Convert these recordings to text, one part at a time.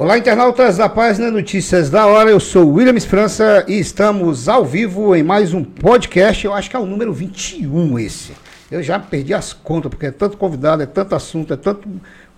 Olá, internautas da página Notícias da Hora. Eu sou Williams França e estamos ao vivo em mais um podcast. Eu acho que é o número 21 esse. Eu já perdi as contas, porque é tanto convidado, é tanto assunto, é tanto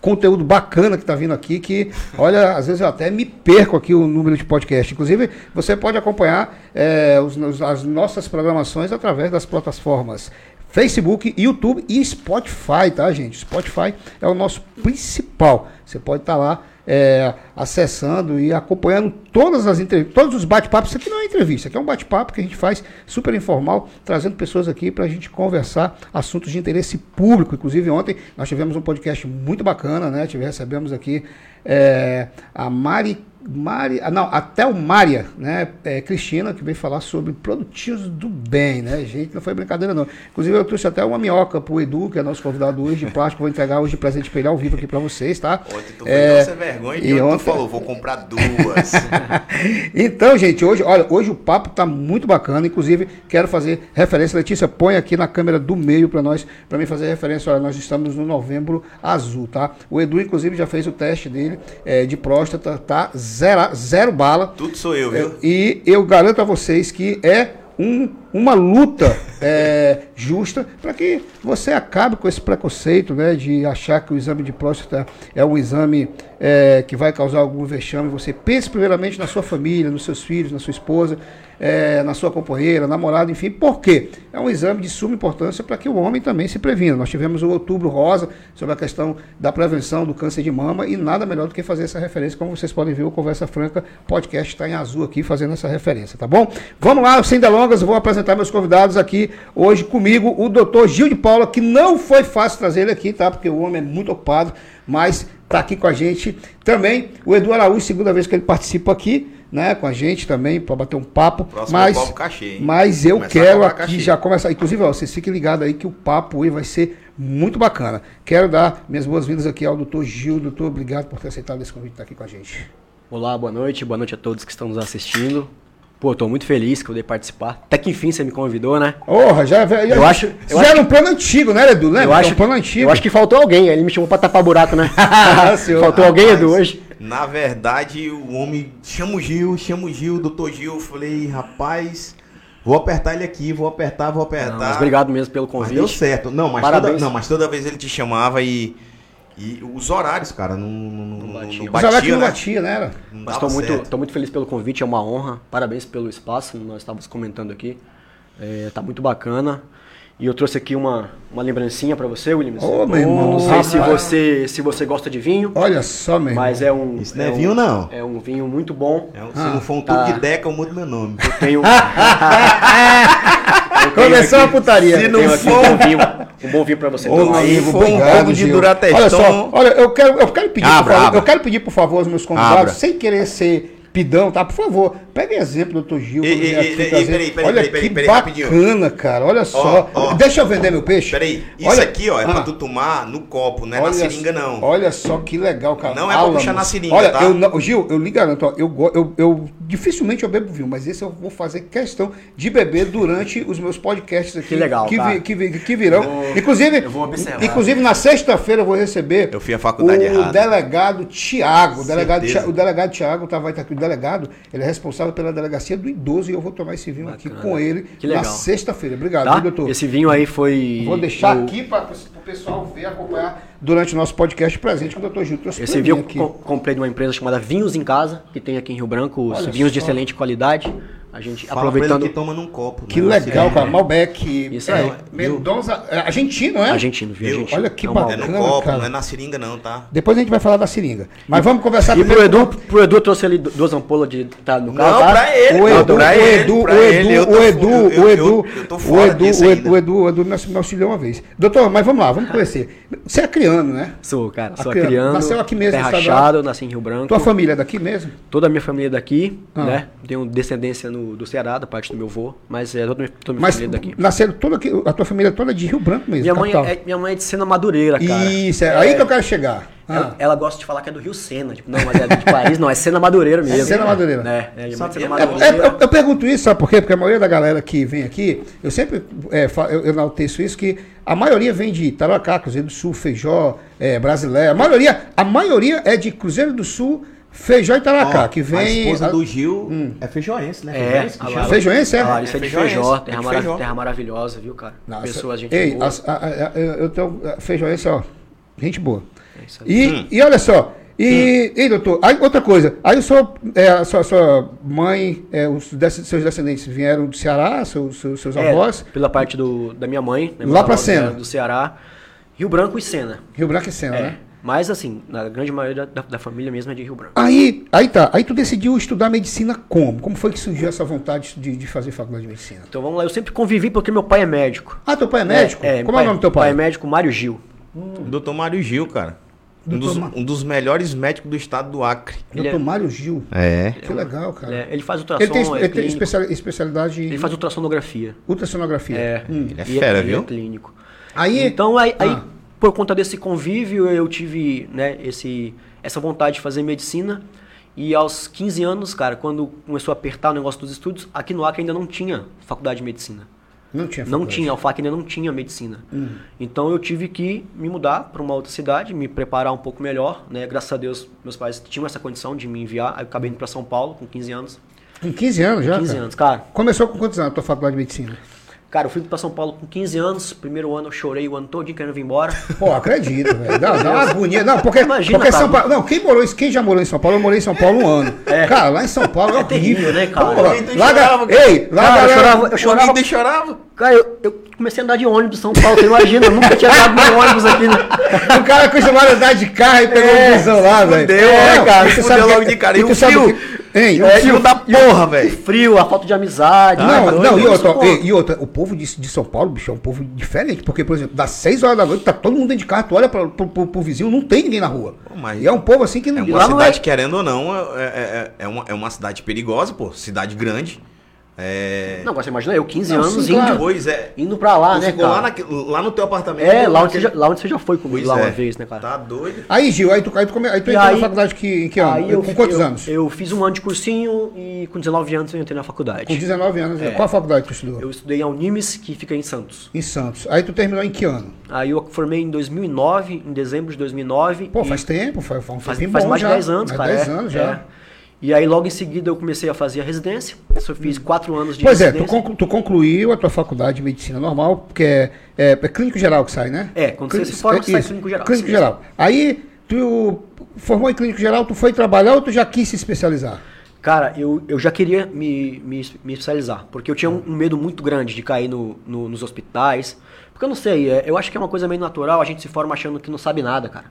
conteúdo bacana que está vindo aqui que, olha, às vezes eu até me perco aqui o número de podcast. Inclusive, você pode acompanhar é, os, as nossas programações através das plataformas Facebook, YouTube e Spotify, tá, gente? Spotify é o nosso principal. Você pode estar tá lá é, acessando e acompanhando todas as entrevistas, todos os bate-papos. Isso aqui não é entrevista, aqui é um bate-papo que a gente faz super informal, trazendo pessoas aqui para a gente conversar assuntos de interesse público. Inclusive, ontem nós tivemos um podcast muito bacana, né? Tivemos, recebemos aqui é, a Mari Mari, ah, não, até o Mária, né? É, Cristina, que veio falar sobre produtivos do bem, né, gente? Não foi brincadeira, não. Inclusive, eu trouxe até uma minhoca pro Edu, que é nosso convidado hoje de plástico. Vou entregar hoje de presente pra ele ao vivo aqui pra vocês, tá? Ontem tu é, foi vergonha e ontem tu falou, vou comprar duas. então, gente, hoje, olha, hoje o papo tá muito bacana. Inclusive, quero fazer referência. Letícia, põe aqui na câmera do meio para nós, para mim fazer referência. Olha, nós estamos no novembro azul, tá? O Edu, inclusive, já fez o teste dele é, de próstata, tá? Zero, zero bala. Tudo sou eu, viu? E eu garanto a vocês que é um, uma luta é, justa para que você acabe com esse preconceito né, de achar que o exame de próstata é um exame é, que vai causar algum vexame. Você pense primeiramente na sua família, nos seus filhos, na sua esposa é, na sua companheira, namorado, enfim. Por quê? É um exame de suma importância para que o homem também se previna. Nós tivemos o Outubro Rosa sobre a questão da prevenção do câncer de mama e nada melhor do que fazer essa referência. Como vocês podem ver, o Conversa Franca podcast está em azul aqui fazendo essa referência, tá bom? Vamos lá, sem delongas, vou apresentar meus convidados aqui hoje comigo, o doutor Gil de Paula, que não foi fácil trazer ele aqui, tá? Porque o homem é muito ocupado, mas está aqui com a gente. Também o Edu Araújo, segunda vez que ele participa aqui né, com a gente também, para bater um papo. Próximo mas, é cachê, mas eu Começar quero aqui cachê. já começar. Inclusive, ó, vocês fiquem ligados aí que o papo aí vai ser muito bacana. Quero dar minhas boas-vindas aqui ao doutor Gil. Doutor, obrigado por ter aceitado esse convite estar aqui com a gente. Olá, boa noite. Boa noite a todos que estão nos assistindo. Pô, tô muito feliz que eu dei participar. Até que enfim você me convidou, né? Porra, já, já, eu acho, eu já acho era um plano antigo, né, Edu? Né? Eu acho, um plano antigo. Eu acho que faltou alguém. Ele me chamou pra tapar buraco, né? faltou alguém, Edu, hoje. Na verdade, o homem chama o Gil, chama o Gil, doutor Gil. Eu falei, rapaz, vou apertar ele aqui, vou apertar, vou apertar. Não, mas obrigado mesmo pelo convite. Mas deu certo. Não, mas, toda, não, mas toda vez ele te chamava e. E os horários, cara, não, não, não batia. Os horários né? não batia, né? Não Mas tô muito, tô muito feliz pelo convite, é uma honra. Parabéns pelo espaço, nós estávamos comentando aqui. É, tá muito bacana. E eu trouxe aqui uma, uma lembrancinha para você, Williams. Ô, oh, meu irmão. Não sei se você, se você gosta de vinho. Olha só, meu irmão. Mas é um. Isso não é, é vinho, um, não. É um vinho muito bom. É um, se ah, não for um tubo tá. de deca, eu mudo meu nome. Eu tenho. Começou aqui, a putaria. Se não for um, vinho, um bom vinho para você. Ô, aí, um pouco de Durateston. Olha só, olha, eu quero, eu quero pedir, abra, por favor, abra. eu quero pedir por favor aos meus convidados, abra. sem querer ser pidão, tá? Por favor, pegue exemplo do doutor Gil. Ei, ei, ei, peraí, peraí, peraí, Olha peraí, que peraí, bacana, cara. Olha só. Ó, ó. Deixa eu vender meu peixe. Peraí, isso olha, aqui, ó, é ah, pra tu tomar no copo, não é olha, na seringa, não. Olha só que legal, cara. Não é pra puxar na seringa, olha, tá? Eu, não, Gil, eu lhe garanto, ó, eu, eu, eu dificilmente eu bebo vinho, mas esse eu vou fazer questão de beber durante os meus podcasts aqui. Que legal, que, tá? que, que, que virão. Eu inclusive, eu vou observar. Inclusive, na sexta-feira eu vou receber eu fui a faculdade o errada. delegado Tiago. O delegado, o delegado Tiago tá, vai estar aqui. O delegado, ele é responsável pela delegacia do idoso e eu vou tomar esse vinho Bacana. aqui com ele na sexta-feira. Obrigado, tá? doutor. Esse vinho aí foi. Vou deixar o... aqui para o pessoal ver, acompanhar durante o nosso podcast presente que o doutor Gil trouxe Esse vinho eu comprei de uma empresa chamada Vinhos em Casa, que tem aqui em Rio Branco, os Olha vinhos só. de excelente qualidade. A gente Fala aproveitando. que toma num copo. Que né? legal, é. cara. Malbec. Isso aí. É, Mendonça. É, argentino, é? Argentino, viu? Argentino. Olha que é bacana. É no copo, cara. não é na seringa, não, tá? Depois a gente vai falar da seringa. Mas e, vamos conversar e primeiro. Pro Edu, pro Edu trouxe ali duas ampolas de. Tá no carro. Não, tá? pra ele. O Edu, pra o Edu, o Edu, o Edu, o Edu. Eu tô fora o Edu, o Edu, o Edu me auxiliou uma vez. Doutor, mas vamos lá, vamos conhecer. Você é criano, né? Sou, cara. Sou criano. Nasceu aqui mesmo, Terra Rachado, nasci em Rio Branco. Tua família é daqui mesmo? Toda a minha família é daqui, né? Tenho descendência do Ceará, da parte do meu avô, mas é toda, toda minha mas família daqui. Nasceram toda aqui, a tua família toda é de Rio Branco mesmo. Minha mãe, é, minha mãe é de Sena Madureira, cara. Isso, é, é aí que eu quero chegar. Ela, ah. ela, gosta de falar que é do Rio Sena. Tipo, não, mas é de Paris, não, é Sena Madureira mesmo. É Sena Madureira. É, é, é, Madureira. é eu, eu, pergunto isso, sabe por quê? Porque a maioria da galera que vem aqui, eu sempre é, eu, eu enalteço isso, que a maioria vem de Taracá, Cruzeiro do Sul, Feijó, é, Brasileira. A maioria, a maioria é de Cruzeiro do Sul, Feijão e taracá, Ó, que A vem. esposa a- do Gil é feijoense, né? É, Feijoense que chama? Feijoense, é? A Larissa é de Feijó, é de terra, mara- Feijó. terra maravilhosa, viu, cara? Nossa, Pessoas, gente Ei, boa. a- a- a- eu tenho a feijoense, ó. Gente boa. É isso aí. E, Hum. e olha só. E, e doutor, aí outra coisa. Aí o senhor, é, a sua, sua mãe, é, os seus descendentes vieram do Ceará, seus, seus, seus É, avós, pela parte do, da minha mãe. né, Lá pra vieram Do Ceará. Rio Branco e Sena. Rio Branco e Sena, É. né? Mas assim, na grande maioria da, da família mesmo é de Rio Branco. Aí, aí tá. Aí tu decidiu estudar medicina como? Como foi que surgiu essa vontade de, de fazer faculdade de medicina? Então vamos lá, eu sempre convivi porque meu pai é médico. Ah, teu pai é médico? É, como é o nome do teu pai? pai é médico, Mário Gil. Doutor Mário Gil, cara. Um dos, um dos melhores médicos do estado do Acre. Ele Doutor é- Mário Gil. É. Que legal, cara. Ele, é- ele faz Ele ultrassom, tem, é ele tem clínico. especial- especialidade Ele em faz ultrassonografia. ultrassonografia. É, Hum. Ele é e fera, ele viu? É clínico. Aí, Então, aí, aí, Ah. Por conta desse convívio, eu tive né, esse, essa vontade de fazer medicina. E aos 15 anos, cara, quando começou a apertar o negócio dos estudos, aqui no Acre ainda não tinha faculdade de medicina. não tinha Não faculdade. tinha, a UFAC ainda não tinha medicina. Hum. Então eu tive que me mudar para uma outra cidade, me preparar um pouco melhor, né? Graças a Deus, meus pais tinham essa condição de me enviar. Aí eu acabei indo para São Paulo com 15 anos. Com 15 anos já? 15 cara? anos, cara. Começou com quantos anos a tua faculdade de medicina? Cara, eu fui para São Paulo com 15 anos. Primeiro ano eu chorei o ano todo querendo vir embora. Pô, acredito, velho. Dá, dá uma agonia. Não, porque, Imagina, porque cara. São Paulo. Não, quem, morou, em- quem já morou em São Paulo, eu morei em São Paulo um ano. Cara, lá em São Paulo é, É horrível. terrível, né, cara? Pô, Alguém lá, chorava, Ei, lá Cara, eu chorava, eu chorava. Alguém chorava? Cara, eu, eu comecei a andar de ônibus em São Paulo, você imagina, eu nunca tinha andado de ônibus aqui. Né? O cara acostumado a andar de carro e pegou É, um busão lá, velho. fudeu, né, cara? e Se sabe logo de cara. E tu o frio? que- Hein, E o o frio- da porra, O velho. frio, a falta de amizade. Não, doido, não, e eu outra, e, e outra, o povo de, de São Paulo, bicho, é um povo diferente, porque, por exemplo, das 6 horas da noite, tá todo mundo dentro de carro, tu olha pra, pro, pro- pro vizinho, não tem ninguém na rua. Pô, mas- E é um povo assim que É não. uma lá não cidade, é- querendo ou não, é, é, é, uma, é uma cidade perigosa, pô. Cidade grande. É. Não, agora você imagina eu, 15 Não, anos, sim, indo, claro. Pois é. indo pra lá, Tu né, ficou lá, cara? naque- lá no teu apartamento. É, lá onde, você já, lá onde você já foi comigo Pois lá é. uma vez, né, cara? Tá doido? Aí, Gil, aí tu, aí tu, come- aí tu entrou na aí- faculdade que, em que ano? Aí eu, com quantos eu- anos? Eu fiz um ano de cursinho e com 19 anos eu entrei na faculdade. Com 19 anos. É. Qual a faculdade tu estudou? Eu estudei a Unimes, que fica em Santos. Em Santos. Aí tu terminou em que ano? Aí eu formei em 2009, em dezembro de 2009. Pô, e faz tempo, faz, faz um faz, faz mais de já. 10 anos, Mais cara. 10 é, anos já. E aí logo em seguida eu comecei a fazer a residência. Eu fiz 4 anos de Pois é, tu, residência. conclu- tu concluiu a tua faculdade de medicina normal, porque é, é- é clínico geral que sai, né? É, quando você Clínico- se forma, é sai isso, clínico geral, Clínico geral. Aí, tu formou em clínico geral, tu foi trabalhar ou tu já quis se especializar? Cara, eu, eu já queria me, me, me especializar, porque eu tinha um, um medo muito grande de cair no, no- nos hospitais. Porque eu não sei, é, eu acho que é uma coisa meio natural, a gente se forma achando que não sabe nada, cara.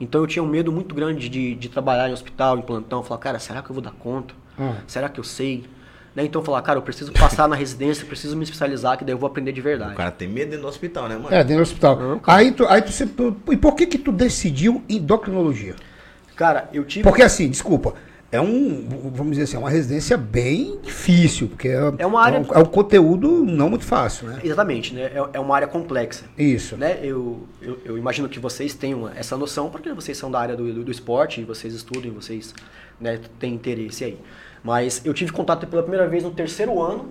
Então eu tinha um medo muito grande de, de trabalhar em hospital, em plantão, falar, cara, será que eu vou dar conta? Ah. Será que eu sei? Né? Então eu falar, cara, eu preciso passar na residência, preciso me especializar, que daí eu vou aprender de verdade. O cara tem medo dentro do hospital, né, mano? É, dentro do hospital. Não, aí tu, aí tu- E por que que tu decidiu endocrinologia? Cara, eu tive. Porque assim, desculpa, é um, vamos dizer assim, é uma residência bem difícil, porque é, É uma área- é um, é um conteúdo não muito fácil, né? Exatamente, né? É, é uma área complexa. Isso. Né? Eu, eu, eu imagino que vocês tenham essa noção, porque vocês são da área do, do, do esporte, vocês estudam, vocês né, têm interesse aí. Mas eu tive contato pela primeira vez no terceiro ano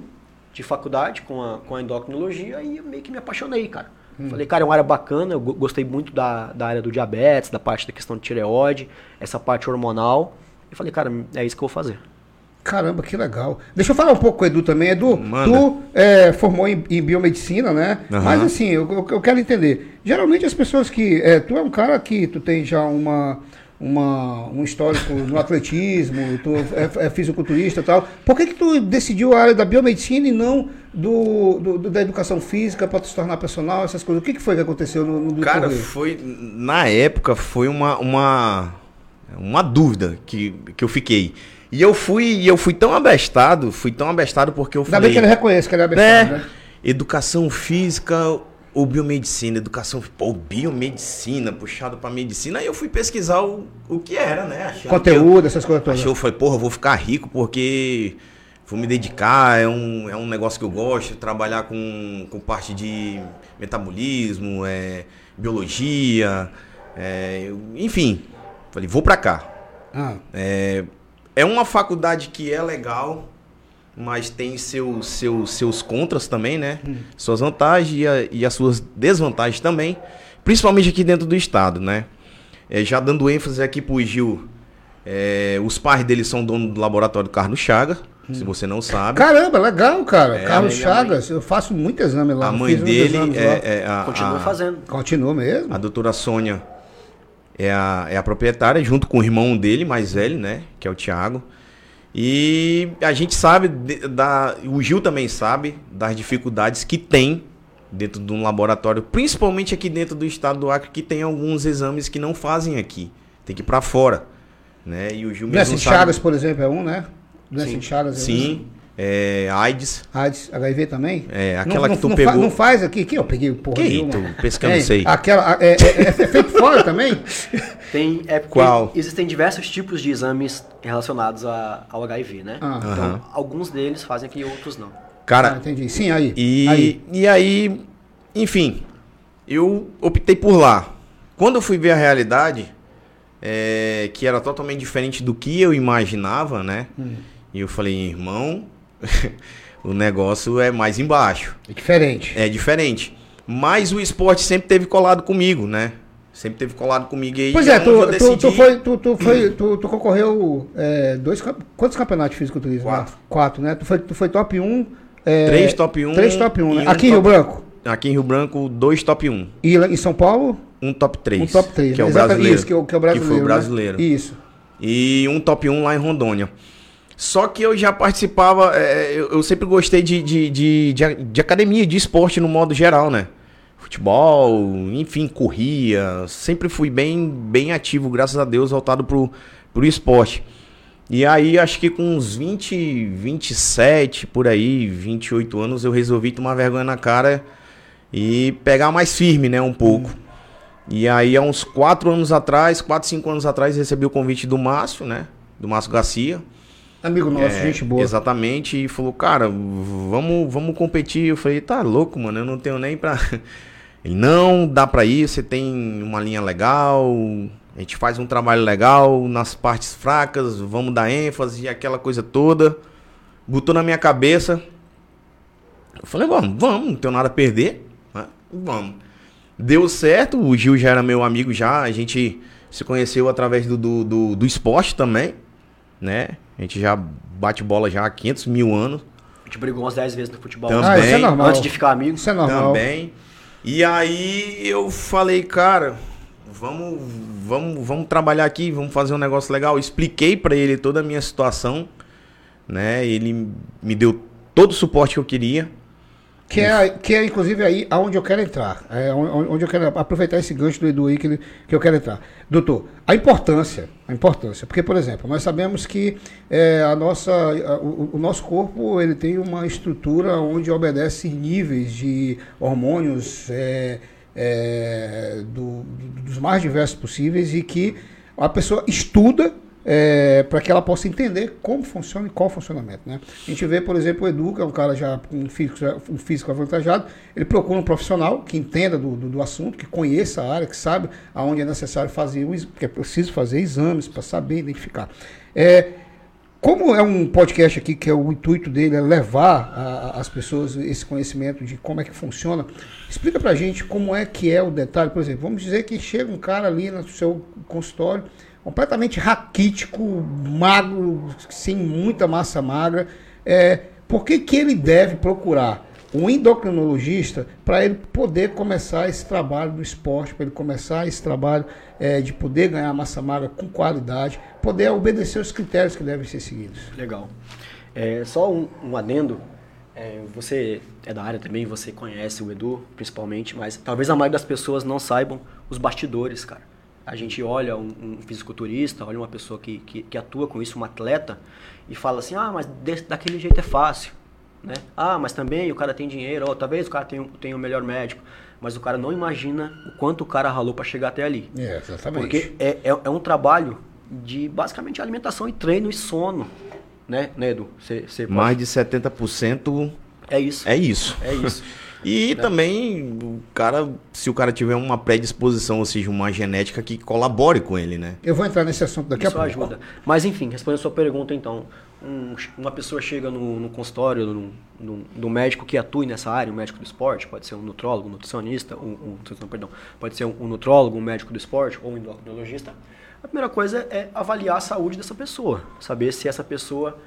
de faculdade com a, com a endocrinologia e meio que me apaixonei, cara. Falei, cara, é uma área bacana, eu go- gostei muito da, da área do diabetes, da parte da questão de tireoide, essa parte hormonal. E falei, cara, é isso que eu vou fazer. Caramba, que legal. Deixa eu falar um pouco com o Edu também. Edu, Manda. tu é, formou em, em biomedicina, né? Aham. Mas assim, eu, eu- eu quero entender. Geralmente as pessoas que. é, tu é um cara que tu tem já uma. Uma, um histórico no atletismo, tu é, é fisiculturista e tal. Por que, que tu decidiu a área da biomedicina e não do, do- do- da educação física para se tornar personal, essas coisas? O que, que foi que aconteceu no, no Cara, foi. Na época foi uma. uma, uma dúvida que, que eu fiquei. E eu fui, e eu fui tão abestado, fui tão abestado porque eu Ainda falei. bem que ele reconhece que ele é né? abestado, né? Educação física ou biomedicina? Educação, pô, biomedicina, puxado pra medicina. Aí eu fui pesquisar o, o que era, né? Achando que eu- Conteúdo, essas coisas todas. Achei, eu falei, porra, eu vou ficar rico porque vou me dedicar, é um, é um negócio que eu gosto, trabalhar com, com parte de metabolismo, é, biologia, é, enfim. Falei, vou pra cá. Ah, É, é uma faculdade que é legal, mas tem seus, seus, seus contras também, né? Suas vantagens e, a- e as suas desvantagens também, principalmente aqui dentro do estado, né? É, já dando ênfase aqui pro Gil, É, os pais dele são dono do laboratório Carlos Chaga, se você não sabe. Caramba, legal, cara. Carlos minha Chagas, eu faço muito exame lá. a mãe dele é, é a, Continua a- fazendo. Continua mesmo? A doutora Sônia é a, é a proprietária, junto com o irmão dele, mais velho, né? Que é o Tiago. E a gente sabe, da, o Gil também sabe das dificuldades que tem dentro de um laboratório, principalmente aqui dentro do estado do Acre, que tem alguns exames que não fazem aqui. Tem que ir pra fora. Né? E o Gil Doença mesmo sabe. Chagas, por exemplo, é um, né? Doença Sim. Chagas é um. É, AIDS. AIDS, HIV também? É, aquela não, que tu não pegou- Fa, não faz aqui, que eu peguei porra Que nenhuma. tu eu não É, sei? Aquela, é, é- é feito fora também? Tem, é Qual? Existem diversos tipos de exames relacionados a- ao HIV, né? Ah. Então, Aham. alguns deles fazem aqui, outros não. Ah, Cara, entendi. Sim, aí. E aí. e aí, enfim, eu optei por lá. Quando eu fui ver a realidade, é, que era totalmente diferente do que eu imaginava, né? Hum. E eu falei, irmão, o negócio é mais embaixo. É diferente. É diferente. Mas o esporte sempre teve colado comigo, né? Sempre teve colado comigo. Aí Pois é, onde tu, decidi- tu foi, tu, tu, foi, tu, tu concorreu é, dois, quantos campeonatos de fisiculturismo? Quatro. né? Quatro, né? Tu foi, tu foi top 1. É, Três top 1. Três top 1, né? um Aqui em Rio Branco. Aqui em Rio Branco, dois top 1. E em São Paulo, Um top 3. um top 3. Que é o Exatamente, brasileiro. Isso, que, é o- que é o brasileiro. Que foi o né? brasileiro. Isso. e um top 1 lá em Rondônia. Só que eu já participava, é, eu, eu sempre gostei de, de, de, de, de academia, de esporte no modo geral, né? Futebol, enfim, corria. Sempre fui bem, bem ativo, graças a Deus, voltado pro, pro esporte. E aí, acho que com uns 20, 27, por aí, 28 anos, eu resolvi tomar vergonha na cara e pegar mais firme, né, um pouco. E aí, há uns 4 anos atrás, 4, 5 anos atrás, recebi o convite do Márcio, né, do Márcio Garcia. Amigo nosso, É, gente boa. Exatamente, e falou, cara, vamos, vamos competir. Eu falei, tá louco, mano, eu não tenho nem pra. Ele, não, dá pra ir, você tem uma linha legal, a gente faz um trabalho legal nas partes fracas, vamos dar ênfase e aquela coisa toda. Botou na minha cabeça. Eu falei, vamos, vamos, não tenho nada a perder. né? Vamos. Deu certo, o Gil já era meu amigo já, a gente se conheceu através do, do, do, do esporte também, né? A gente já bate bola já há 500 mil anos A gente brigou umas 10 vezes no futebol. Também. Ah, isso é normal. Antes de ficar amigos. Isso é normal. também. E aí eu falei, cara, vamos, vamos, vamos trabalhar aqui, vamos fazer um negócio legal. Expliquei pra ele toda a minha situação, né? Ele me deu todo o suporte que eu queria. Que é, que é inclusive aí aonde eu quero entrar. É onde onde eu quero aproveitar esse gancho do Edu aí que, ele- que eu quero entrar. Doutor, a importância, a importância, porque, por exemplo, nós sabemos que é, a nossa, a- o, o nosso corpo ele tem uma estrutura onde obedece níveis de hormônios é, é, do- do- dos mais diversos possíveis e que a pessoa estuda para que ela possa entender como funciona e qual o funcionamento. Né? A gente vê, por exemplo, o Edu, que é um cara já um físico, um físico avantajado, ele procura um profissional que entenda do, do, do assunto, que conheça a área, que sabe aonde é necessário fazer, o, ex- que é preciso fazer exames para saber identificar. É, como é um podcast aqui que é o intuito dele é levar a- as pessoas esse conhecimento de como é que funciona, explica pra gente como é que é o detalhe. Por exemplo, vamos dizer que chega um cara ali no seu consultório completamente raquítico, magro, sem muita massa magra. É, por que, que ele deve procurar um endocrinologista para ele poder começar esse trabalho do esporte, para ele começar esse trabalho é, de poder ganhar massa magra com qualidade, poder obedecer os critérios que devem ser seguidos. Legal. É, só um, um adendo. É, você é da área também, você conhece o Edu, principalmente, mas talvez a maioria das pessoas não saibam os bastidores, cara. A gente olha um, um fisiculturista, olha uma pessoa que, que, que atua com isso, um atleta, e fala assim, ah, mas desse, daquele jeito é fácil. Né? Ah, mas também o cara tem dinheiro, ou talvez o cara tenha, um- tenha o melhor médico. Mas o cara não imagina o quanto o cara ralou para chegar até ali. É, exatamente. Porque é, é, é um trabalho de basicamente alimentação e treino e sono. Né, né Edu? Pode- Mais de 70% É isso. é isso. É isso. E também, o cara, se o cara tiver uma predisposição, ou seja, uma genética que colabore com ele, né? Eu vou entrar nesse assunto daqui a Isso pouco. ajuda. Mas enfim, respondendo a sua pergunta então, um- uma pessoa chega no, no consultório no, no- do médico que atue nessa área, um médico do esporte, pode ser um nutrólogo, um nutricionista, um, um- não, perdão, pode ser um, um nutrólogo, um médico do esporte ou um endocrinologista. A primeira coisa é avaliar a saúde dessa pessoa, saber se essa pessoa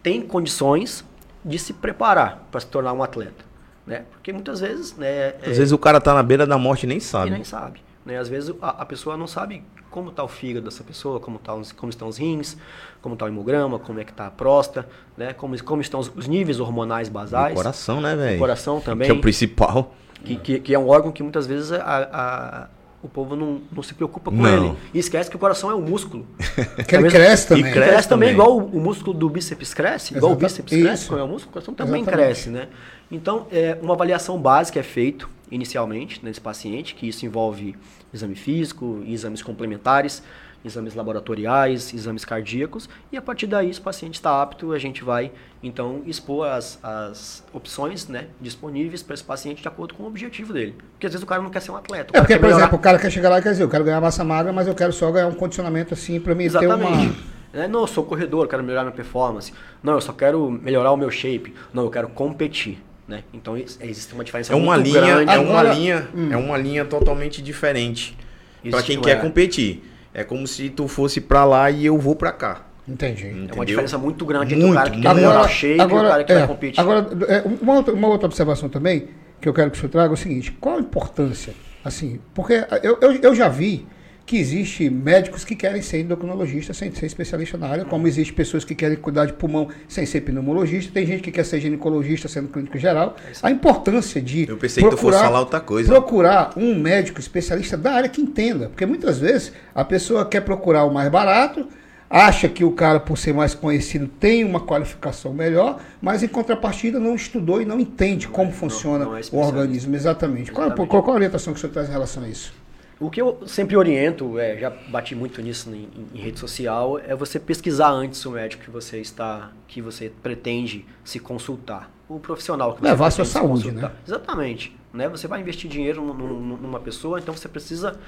tem condições de se preparar para se tornar um atleta, né? Porque muitas vezes, né, Às vezes o cara tá na beira da morte e nem e sabe. nem sabe. Né? Às vezes a, a pessoa não sabe como está o fígado dessa pessoa, como, tá os, como estão os rins, como está o hemograma, como é que está a próstata, né? como, como estão os, os níveis hormonais O basais. coração, né, velho? O coração também. Que é o principal. Que, que, que é um órgão que muitas vezes a, a- o povo não, não se preocupa com Não. ele. E esquece que o coração é um músculo. Que ele cresce também. E cresce cresce, também, também. igual o, o músculo do bíceps cresce, igual o bíceps cresce, isso. como é o músculo, o coração também Exatamente. cresce, né? Então, é, uma avaliação básica é feita inicialmente nesse paciente, que isso envolve exame físico, exames complementares, exames laboratoriais, exames cardíacos, e a partir daí, se o paciente está apto, a gente vai, então, expor as, as opções né, disponíveis para esse paciente de acordo com o objetivo dele. Porque às vezes o cara não quer ser um atleta. É porque, por melhorar- exemplo, o cara quer chegar lá e quer dizer, eu quero ganhar massa magra, mas eu quero só ganhar um condicionamento assim pra me ter uma. Exatamente. É, não, eu sou corredor, quero melhorar minha performance. Não, eu só quero melhorar o meu shape. Não, eu quero competir. Né? Então is- existe uma diferença É uma muito linha, grande. é uma Agora- linha, é uma linha totalmente diferente Pra Existe quem quer competir. É como se tu fosse pra lá e eu vou pra cá. Entendi. É uma entendeu? diferença muito grande entre o Muito, cara que quer muito. melhorar o shape e o cara que é, vai competir. Agora, é, uma, outra, uma outra observação também, que eu quero que o senhor traga, é o seguinte, qual a importância, assim, porque eu, eu, eu já vi que existe médicos que querem ser endocrinologistas sem ser especialista na área, como existe pessoas que querem cuidar de pulmão sem ser pneumologista, tem gente que quer ser ginecologista sendo clínico geral. A importância de Eu pensei que tu fosse falar outra coisa. procurar um médico especialista da área que entenda, porque muitas vezes a pessoa quer procurar o mais barato, acha que o cara, por ser mais conhecido, tem uma qualificação melhor, mas em contrapartida não estudou e não entende como funciona não é o organismo. Exatamente. Qual, Exatamente. qual, qual a orientação que o senhor traz em relação a isso? O que eu sempre oriento, é, já bati muito nisso em, em- rede social, é você pesquisar antes o médico que você está, que você pretende se consultar. O profissional que você Levar a sua saúde, consultar. né? Exatamente. Né? Você vai investir dinheiro num- num- numa pessoa, então você precisa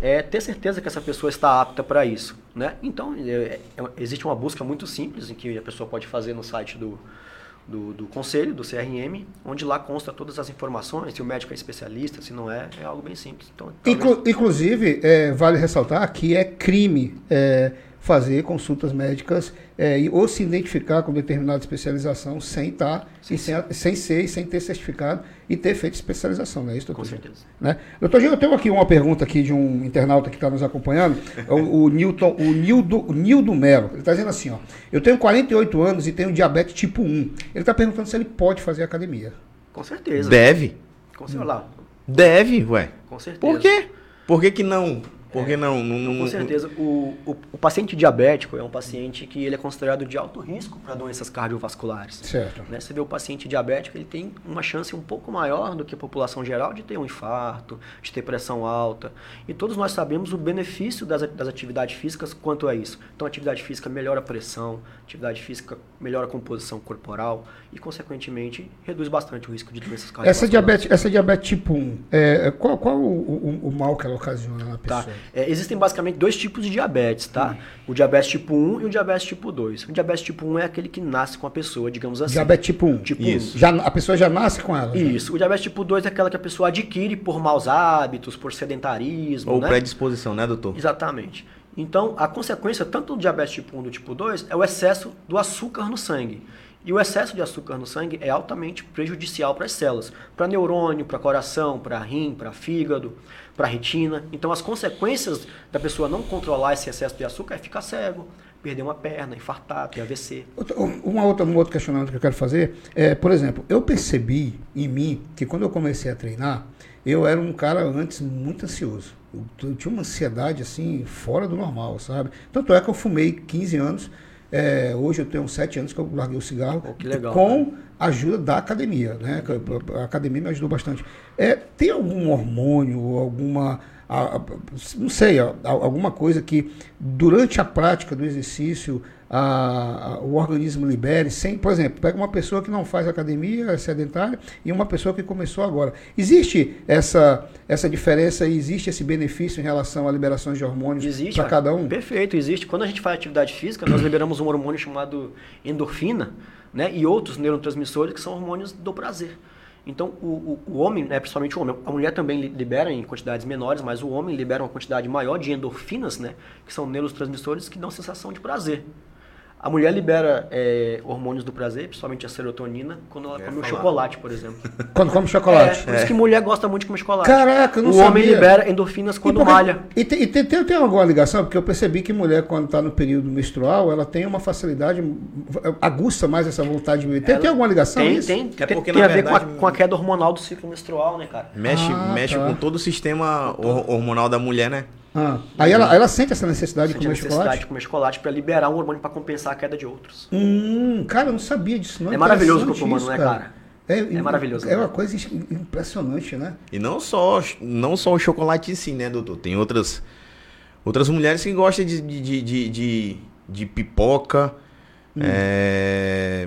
é, ter certeza que essa pessoa está apta para isso. Né? Então, é, é, existe uma busca muito simples em que a pessoa pode fazer no site do, do, do conselho, do CRM, onde lá consta todas as informações, se o médico é especialista, se não é, é algo bem simples. Então, talvez- Inclu- inclusive, é, vale ressaltar que é crime é, fazer consultas médicas é, e- ou se identificar com determinada especialização sem estar, e sem, sem ser e sem ter certificado e ter feito especialização, não é isso, doutor? Com Gil? certeza. Né? Doutor Gil, eu tenho aqui uma pergunta aqui de um internauta que está nos acompanhando, é o, o Newton, o Nildo, o Nildo Melo. Ele está dizendo assim, ó, eu tenho 48 anos e tenho diabetes tipo 1. Ele está perguntando se ele pode fazer academia. Com certeza. Deve. Com certeza. lá, Deve, ué. com certeza. Por quê? Por que que não? Por que não? Não- não- Com certeza. O, o, o paciente diabético é um paciente que ele é considerado de alto risco para doenças cardiovasculares. Certo. Né? Você vê o paciente diabético, ele tem uma chance um pouco maior do que a população geral de ter um infarto, de ter pressão alta. E todos nós sabemos o benefício das, das atividades físicas quanto a isso. Então, a atividade física melhora a pressão, atividade física melhora a composição corporal e, consequentemente, reduz bastante o risco de doenças cardiovasculares. Essa diabetes, essa diabetes tipo 1, é, é, qual, qual o, o- o mal que ela ocasiona na Tá? pessoa? É, existem basicamente dois tipos de diabetes, tá? O diabetes tipo 1 e o diabetes tipo 2. O diabetes tipo 1 é aquele que nasce com a pessoa, digamos assim. Diabetes tipo 1. Tipo Isso. Já, a pessoa já nasce com ela? já? Isso. O diabetes tipo 2 é aquela que a pessoa adquire por maus hábitos, por sedentarismo, Ou né? predisposição, né, doutor? Exatamente. Então, a consequência tanto do diabetes tipo 1 e do tipo 2 é o excesso do açúcar no sangue. E o excesso de açúcar no sangue é altamente prejudicial para as células, para neurônio, para coração, para rim, para fígado, para retina. Então, as consequências da pessoa não controlar esse excesso de açúcar é ficar cego, perder uma perna, infartar, ter AVC. Uma outra, um outro questionamento que eu quero fazer é, por exemplo, eu percebi em mim que quando eu comecei a treinar, eu era um cara antes muito ansioso. Eu, eu tinha uma ansiedade assim, fora do normal, sabe? Tanto é que eu fumei 15 anos, é, hoje eu tenho 7 anos que eu larguei o cigarro, que legal, com a ajuda da academia, né? A academia me ajudou bastante. É, tem algum hormônio, alguma. a- a- não sei, a- alguma coisa que durante a prática do exercício a- a- o organismo libere, sem, por exemplo, pega uma pessoa que não faz academia, é sedentária, e uma pessoa que começou agora. Existe essa, essa diferença e existe esse benefício em relação a liberações de hormônios para cada um? Perfeito, existe. Quando a gente faz atividade física, nós liberamos um hormônio chamado endorfina, né? E outros neurotransmissores que são hormônios do prazer. Então, o, o, o homem, né, principalmente o homem, a mulher também libera em quantidades menores, mas o homem libera uma quantidade maior de endorfinas, né, que são neurotransmissores que dão sensação de prazer. A mulher libera é, hormônios do prazer, principalmente a serotonina, quando ela come o chocolate, por exemplo. Quando come chocolate. É, por isso que mulher gosta muito de comer chocolate. Caraca, eu não O sabia. homem libera endorfinas quando E por que- malha. E, tem, e tem, tem, tem alguma ligação? Porque eu percebi que mulher, quando está no período menstrual, ela tem uma facilidade, aguça mais essa vontade de beber. Tem, Ela- tem alguma ligação Tem, isso? tem, É tem, porque, tem na a ver verdade, com, a, com a queda hormonal do ciclo menstrual, né, cara? Mexe, Ah, mexe tá. com todo o sistema hor- hormonal da mulher, né? Ah, aí ela, ela sente essa necessidade de Sente a comer necessidade chocolate? de comer chocolate para liberar um hormônio para compensar a queda de outros. Hum, cara, eu não sabia disso. Não. É maravilhoso o corpo humano, isso, né, cara? É, É maravilhoso, É né? uma coisa impressionante, né? E não só, não só o chocolate em si, né, doutor? Tem outras, outras mulheres que gostam de, de, de, de, de- de pipoca, Hum. é,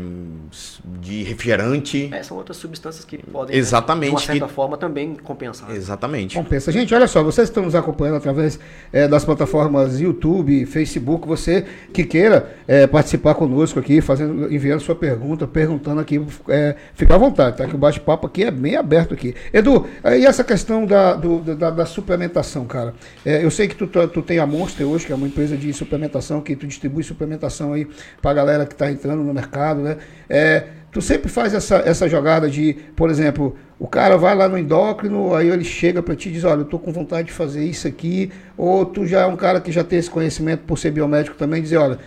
de refrigerante. É, são outras substâncias que podem, né, Exatamente, de uma certa que- forma, também compensar. Exatamente. Compensa. Gente, olha só, vocês estão nos acompanhando através eh, das plataformas YouTube, Facebook, você que queira eh, participar conosco aqui, fazendo, enviando sua pergunta, perguntando aqui, eh, fica à vontade, tá? Que o bate-papo aqui é bem aberto aqui. Edu, e essa questão da, do- da, da suplementação, cara? Eh, eu sei que tu, tu, tu tem a Monster hoje, que é uma empresa de suplementação, que tu distribui suplementação aí pra galera que tá entrando no mercado, né? Eh, Tu sempre faz essa, essa jogada de, por exemplo, o cara vai lá no endócrino, aí ele chega para ti e diz, olha, eu tô com vontade de fazer isso aqui, ou tu já é um cara que já tem esse conhecimento por ser biomédico também, dizer, olha,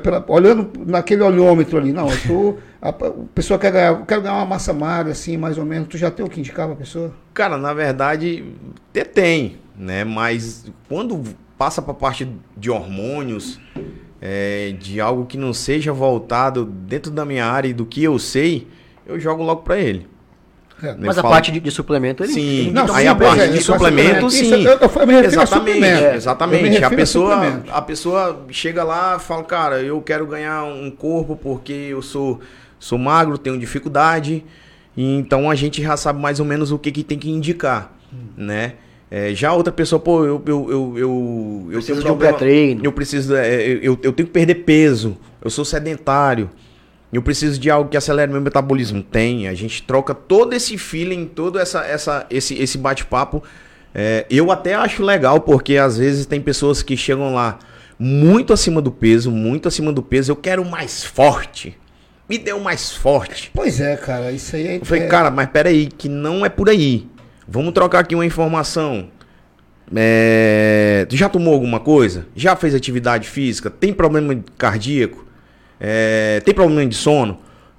pela- olhando naquele olhômetro ali, não, eu tô, a, a pessoa quer ganhar, quero ganhar uma massa magra, assim, mais ou menos, tu já tem o que indicar pra pessoa? Cara, na verdade, até tem, né? Mas quando passa para parte de hormônios, é, de algo que não seja voltado dentro da minha área e do que eu sei, eu jogo logo para ele. É. Mas Eu a falo- parte de, de suplemento, ele, Sim. Não, então, aí a sempre- parte é, de é suplemento, suplemento. sim. Isso, eu- eu me refiro a exatamente, suplemento. é, me exatamente. A a pessoa, suplemento. a pessoa chega lá e fala, cara, eu quero ganhar um corpo porque eu sou, sou magro, tenho dificuldade. E então a gente já sabe mais ou menos o que, que tem que indicar, né? É, já outra pessoa, pô, eu, eu, eu, eu, eu Preciso tenho um de um pré-treino. Eu preciso, é, eu, eu tenho que perder peso, eu sou sedentário. Eu preciso de algo que acelere meu metabolismo. Tem. A gente troca todo esse feeling, todo essa, essa, esse, esse bate-papo. É, eu até acho legal, porque às vezes tem pessoas que chegam lá muito acima do peso, muito acima do peso. Eu quero mais forte. Me dê um mais forte. Pois é, cara, isso aí é... Eu falei, cara, mas peraí, que não é por aí. Vamos trocar aqui uma informação. É, já tomou alguma coisa? Já fez atividade física? Tem problema cardíaco? É, tem problema de sono?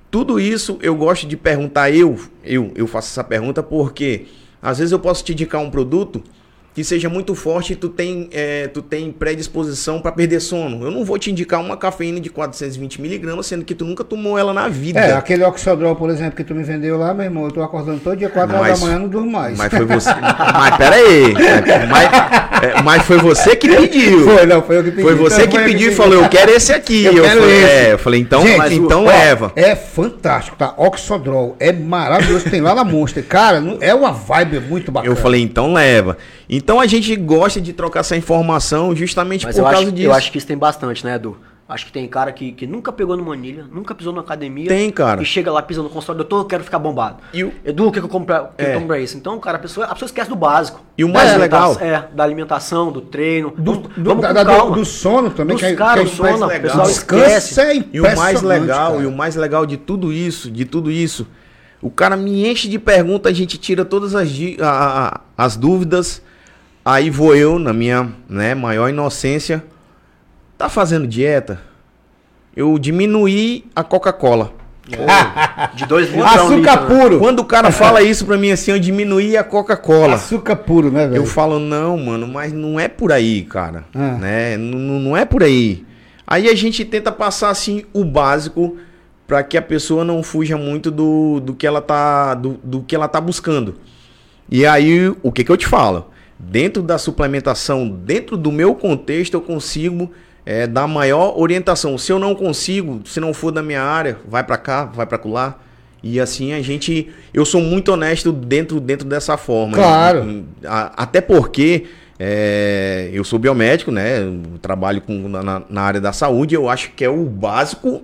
Tudo isso eu gosto de perguntar. Eu, eu, eu faço essa pergunta porque às vezes eu posso te indicar um produto que seja muito forte e tu tem, é, tu tem predisposição para perder sono. Eu não vou te indicar uma cafeína de 420 miligramas, sendo que tu nunca tomou ela na vida. É, aquele Oxodrol, por exemplo, que tu me vendeu lá, meu irmão, eu tô acordando todo dia, 4 horas da manhã, não durmo mais. Mas foi você. mas peraí. Mas, é, mas foi você que pediu. Foi, não, foi eu que pedi. Foi você Então, que pediu e falou, eu quero esse aqui. Eu Eu, quero falei, esse. é, eu falei, então, Gente, mas então ó, leva. É fantástico, tá? Oxodrol, é maravilhoso, tem lá na Monster. Cara, é uma vibe muito bacana. Eu falei, então leva. Então a gente gosta de trocar essa informação justamente Mas por causa acho, disso. eu acho que isso tem bastante, né, Edu? Acho que tem cara que, que nunca pegou numa anilha, nunca pisou na academia. Tem, cara. E chega lá, pisa no consultório, doutor, eu quero ficar bombado. E o- Edu, o que, que eu compro É. pra isso? Então, cara, a pessoa, a pessoa esquece do básico. E o mais legal- É, da alimentação, do treino. Do, vamos, do, vamos da- da- do- sono também, Dos que é, caras, que é o sono, legal. o pessoal esquece. é E o mais legal, cara. e o mais legal de tudo isso, de tudo isso, o cara me enche de perguntas, a gente tira todas as, a- a- as dúvidas. Aí vou eu, na minha né, maior inocência, tá fazendo dieta? Eu diminuí a Coca-Cola. De dois litros a um Açúcar litro, né? puro. Quando o cara fala isso pra mim assim, eu diminuí a Coca-Cola. Açúcar puro, né, velho? Eu falo, não, mano, mas não é por aí, cara. Ah. Né? Não, não- não é por aí. Aí a gente tenta passar assim o básico para que a pessoa não fuja muito do, do que ela tá do, do que ela tá buscando. E aí o que que eu te falo? Dentro da suplementação, dentro do meu contexto, eu consigo é, dar maior orientação. Se eu não consigo, se não for da minha área, vai para cá, vai para lá. E assim a gente, eu sou muito honesto dentro dentro dessa forma. Claro. Até porque é, eu sou biomédico, né? eu Trabalho com, na, na área da saúde. Eu acho que é o básico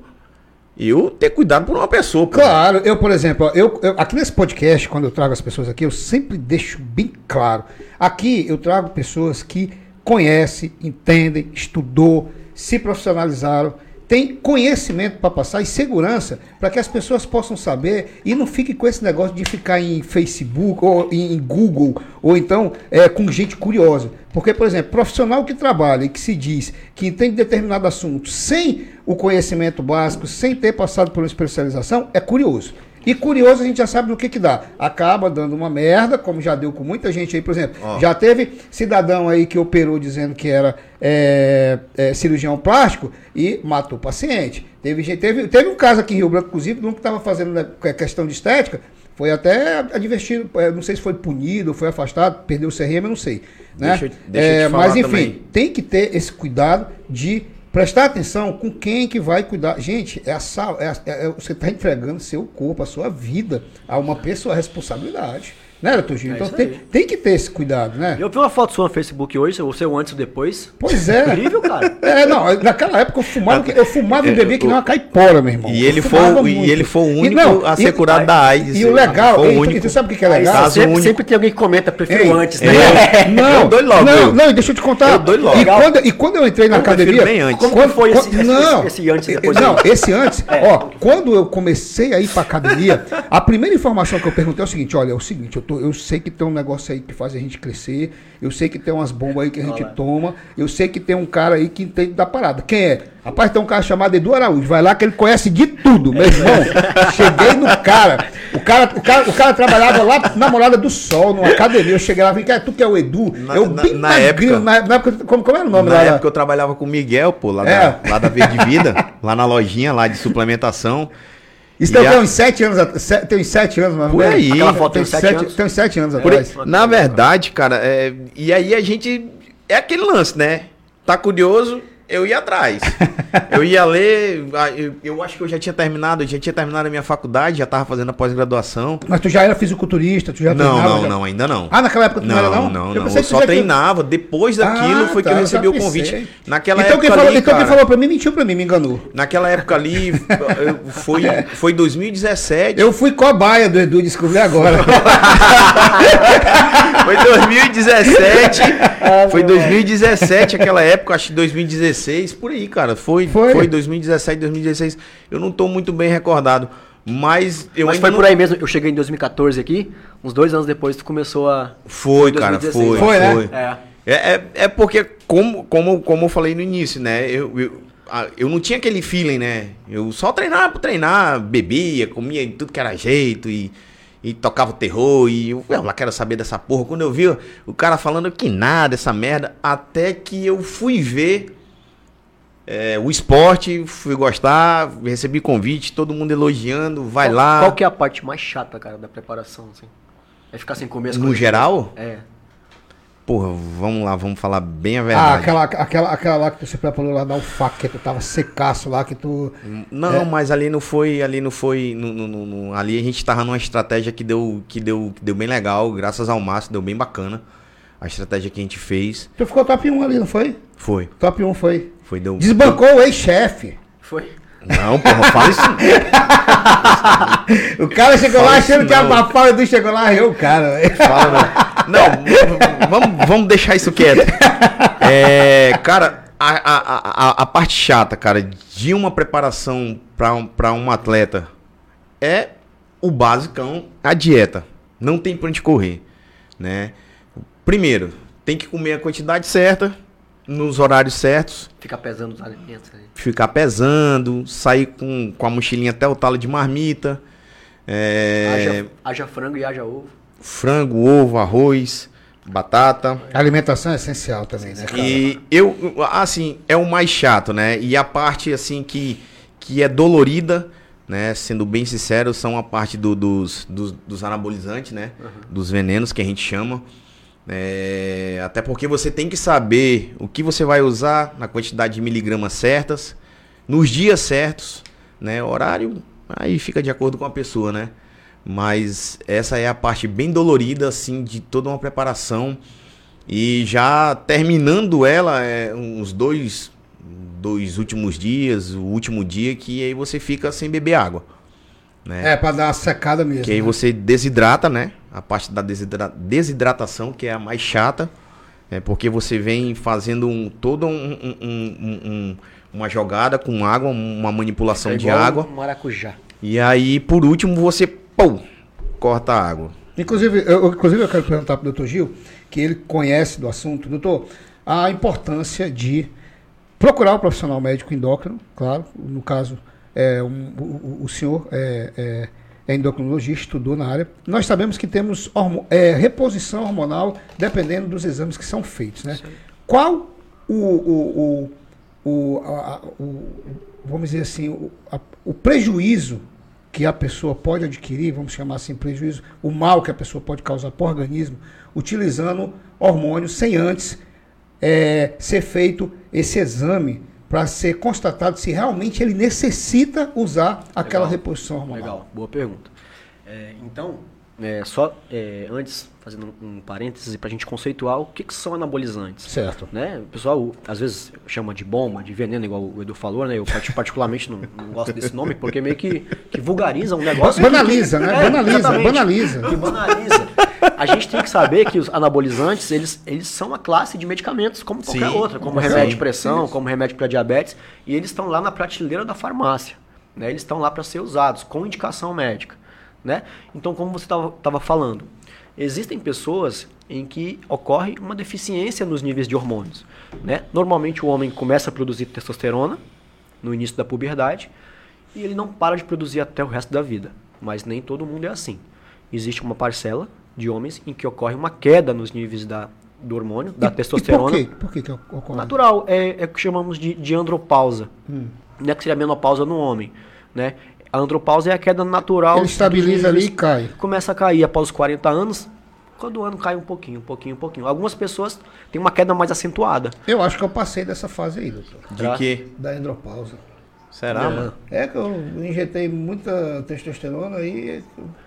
eu ter cuidado por uma pessoa. Claro, eu, por exemplo, eu, eu- aqui nesse podcast, quando eu trago as pessoas aqui, eu sempre deixo bem claro. Aqui eu trago pessoas que conhecem, entendem, estudou, se profissionalizaram, tem conhecimento para passar e segurança para que as pessoas possam saber e não fique com esse negócio de ficar em Facebook ou em, Google ou então é, com gente curiosa. Porque, por exemplo, profissional que trabalha e que se diz que entende determinado assunto sem o conhecimento básico, sem ter passado por uma especialização, é curioso. E curioso a gente já sabe no que que dá. Acaba dando uma merda, como já deu com muita gente aí, por exemplo. Ó. Já teve cidadão aí que operou dizendo que era é, é, cirurgião plástico e matou o paciente. Teve, teve, teve um caso aqui em Rio Branco, inclusive, de um que estava fazendo né, que- questão de estética, foi até advertido, é, não sei se foi punido, foi afastado, perdeu o CRM, eu não sei. Né? Deixa eu- deixa É, mas enfim, também. tem que ter esse cuidado de prestar atenção com quem que vai cuidar. Gente, é a sal, é a- é- é- você está entregando seu corpo, a sua vida a uma pessoa, a responsabilidade. Né, doutor Gil? É Então tem, tem que ter esse cuidado, né? Eu vi uma foto sua no Facebook hoje, o seu antes e o depois. Pois é. Incrível, cara. É, não, naquela época eu fumava, eu fumava e bebia que nem uma caipora, meu irmão. E ele foi, e ele foi o E único não, a e- ser curado da AIDS. E o legal, Foi o e, tu- único. e tu sabe o que, é legal? Caso sempre, único. sempre tem alguém que comenta, prefiro Ei, antes, né? é, não, Eu dou logo, não, eu. não, deixa eu te contar. Eu dou logo. E quando, e quando eu entrei na Eu academia. bem antes. Como quando- que foi esse- quando- esse- não, esse antes e depois Não, esse antes, ó, quando eu comecei a ir pra academia, a primeira informação que eu perguntei é o seguinte: olha, é o seguinte, eu, tô, eu sei que tem um negócio aí que faz a gente crescer, eu sei que tem umas bombas aí que a gente lá. toma, eu sei que tem um cara aí que entende da parada. Quem é? Rapaz, tem um cara chamado Edu Araújo, vai lá que ele conhece de tudo, meu irmão. Cheguei no cara, o cara, o cara, o cara trabalhava lá na Morada do Sol, numa academia. Eu cheguei lá e falei, cara, tu que é o Edu? Na- eu na- bem na magrinho, época- na, na época, como, como era o nome Na lá? época eu trabalhava com o Miguel, pô, lá, É. da, lá da Verde Vida, lá na lojinha lá de suplementação. Isso E tem uns sete anos, at- se- tem uns sete anos, mano. Por aí. Aquela foto tem sete sete, anos. tem uns sete anos atrás. na verdade, cara, é, e aí a gente. É aquele lance, né? Tá curioso, eu ia atrás. eu ia ler. ah, Eu, eu acho que eu já tinha terminado, eu já tinha terminado a minha faculdade, já tava fazendo a pós-graduação. Mas tu já era fisiculturista, tu já Não, treinava, não, já- não, ainda não. Ah, naquela época tu não, Não, era, não? não, não. Eu, que tu só treinava. Depois daquilo Ah, foi que tá, eu eu recebi o convite. Naquela então quem época falou, ali, então quem falou pra mim mentiu pra mim, me enganou. Naquela época ali, eu- foi, foi 2017. Eu fui cobaia do Edu, descobri agora. Foi 2017. foi 2017 aquela época, acho que 2016, por aí, cara. Foi, Foi. foi. 2017, 2016. Eu não tô muito bem recordado. Mas eu Mas foi não... por aí mesmo, eu cheguei em 2014 aqui, uns dois anos depois tu começou a... Foi, cara, 2016, foi. Foi, né? foi. É. É, é, é porque, como, como, como eu falei no início, né? Eu, eu, a- eu não tinha aquele feeling, né? Eu só treinava por treinar, bebia, comia de tudo que era jeito e, e tocava o terror. E eu, eu lá quero saber dessa porra. Quando eu vi o cara falando que nada, essa merda, até que eu fui ver é, o esporte, fui gostar, recebi convite, todo mundo elogiando, vai qual, lá. Qual que é a parte mais chata, cara, da preparação, assim? É ficar sem comer as No geral, É. porra, vamos lá, vamos falar bem a ah, verdade. aquela, aquela, aquela lá que tu se preparou lá da UFAC, que tu tava secaço lá, que tu. Não, É. mas ali não foi, ali não foi, no- no- no- no- ali a gente tava numa estratégia que deu, que deu, que deu bem legal, graças ao Márcio, deu bem bacana. A estratégia que a gente fez Tu ficou top 1 ali, não foi? foi, Top 1 foi. Foi deu. Desbancou o ex-chefe. Foi. Não, porra, fala isso. O cara chegou Fala lá achando que a não. Mafalda Edu chegou lá, riu o cara. Fala, não. Não, vamos, vamos deixar isso quieto. É, cara, a, a, a, a parte chata, cara, de uma preparação para um, pra um atleta é o basicão, a dieta. Não tem pra onde correr, né? Primeiro, tem que comer a quantidade certa, nos horários certos, Ficar pesando os alimentos aí. ficar pesando, sair com, com a mochilinha até o talo de marmita, é, Haja, haja frango e haja ovo. frango, ovo, arroz, batata. A alimentação é essencial também, né, cara? E eu, assim, é o mais chato, né? E a parte, assim, que, que é dolorida, né? Sendo bem sincero, são a parte do- dos, dos, dos anabolizantes, né? Dos venenos que a gente chama. É, até porque você tem que saber o que você vai usar na quantidade de miligramas certas, nos dias certos, né? Horário, aí fica de acordo com a pessoa, né? Mas essa é a parte bem dolorida, assim, de toda uma preparação. E já terminando ela, é, uns dois, dois últimos dias, o último dia, que aí você fica sem beber água. Né? É, pra dar uma secada mesmo. Que aí né? você desidrata, né? A parte da desidra- desidratação, que é a mais chata, é porque você vem fazendo um, toda um- um- um- um- uma jogada com água, uma manipulação É de água. um Maracujá. E aí, por último, você pum, corta a água. Inclusive eu, inclusive, eu quero perguntar para o doutor Gil, que ele conhece do assunto, doutor, a importância de procurar o profissional médico endócrino, claro, no caso, é, um- o, o- o senhor é, é, é endocrinologista, estudou na área. Nós sabemos que temos hormo- é, reposição hormonal dependendo dos exames que são feitos. Né? Qual o, o, o, o, a- o- vamos dizer assim, o, a- o prejuízo que a pessoa pode adquirir, vamos chamar assim, prejuízo, o mal que a pessoa pode causar para o organismo, utilizando hormônios sem antes é, ser feito esse exame para ser constatado se realmente ele necessita usar aquela Legal. reposição hormonal. Legal, boa pergunta. É, então, é, só é, antes, fazendo um, parêntese para a gente conceituar o que, que são anabolizantes. Certo. Né? O pessoal às vezes chama de bomba, de veneno, igual o Edu falou, né? Eu parti- particularmente não, não gosto desse nome, porque meio que, que vulgariza um negócio. que- Banaliza, né? Banaliza, exatamente. banaliza. Que banaliza. A gente tem que saber que os anabolizantes, eles, eles são uma classe de medicamentos como qualquer Sim, outra, como sim. remédio de pressão, como remédio para diabetes, e eles estão lá na prateleira da farmácia. Né? Eles estão lá para ser usados, com indicação médica. Né? Então, como você estava falando, existem pessoas em que ocorre uma deficiência nos níveis de hormônios. Né? Normalmente o homem começa a produzir testosterona no início da puberdade e ele não para de produzir até o resto da vida. Mas nem todo mundo é assim. Existe uma parcela de homens em que ocorre uma queda nos níveis da, do hormônio, da E- testosterona. E por quê? Por que que ocorre? Natural, é, é o que chamamos de, de andropausa. Hum. Né, que seria a menopausa no homem. Né? A andropausa é a queda natural. Ele estabiliza ali e cai. Começa a cair após os 40 anos. Todo ano cai um pouquinho, um pouquinho, um pouquinho. Algumas pessoas têm uma queda mais acentuada. Eu acho que eu passei dessa fase aí, doutor. De Ah. quê? Da andropausa. Será, É. mano? É que eu injetei muita testosterona e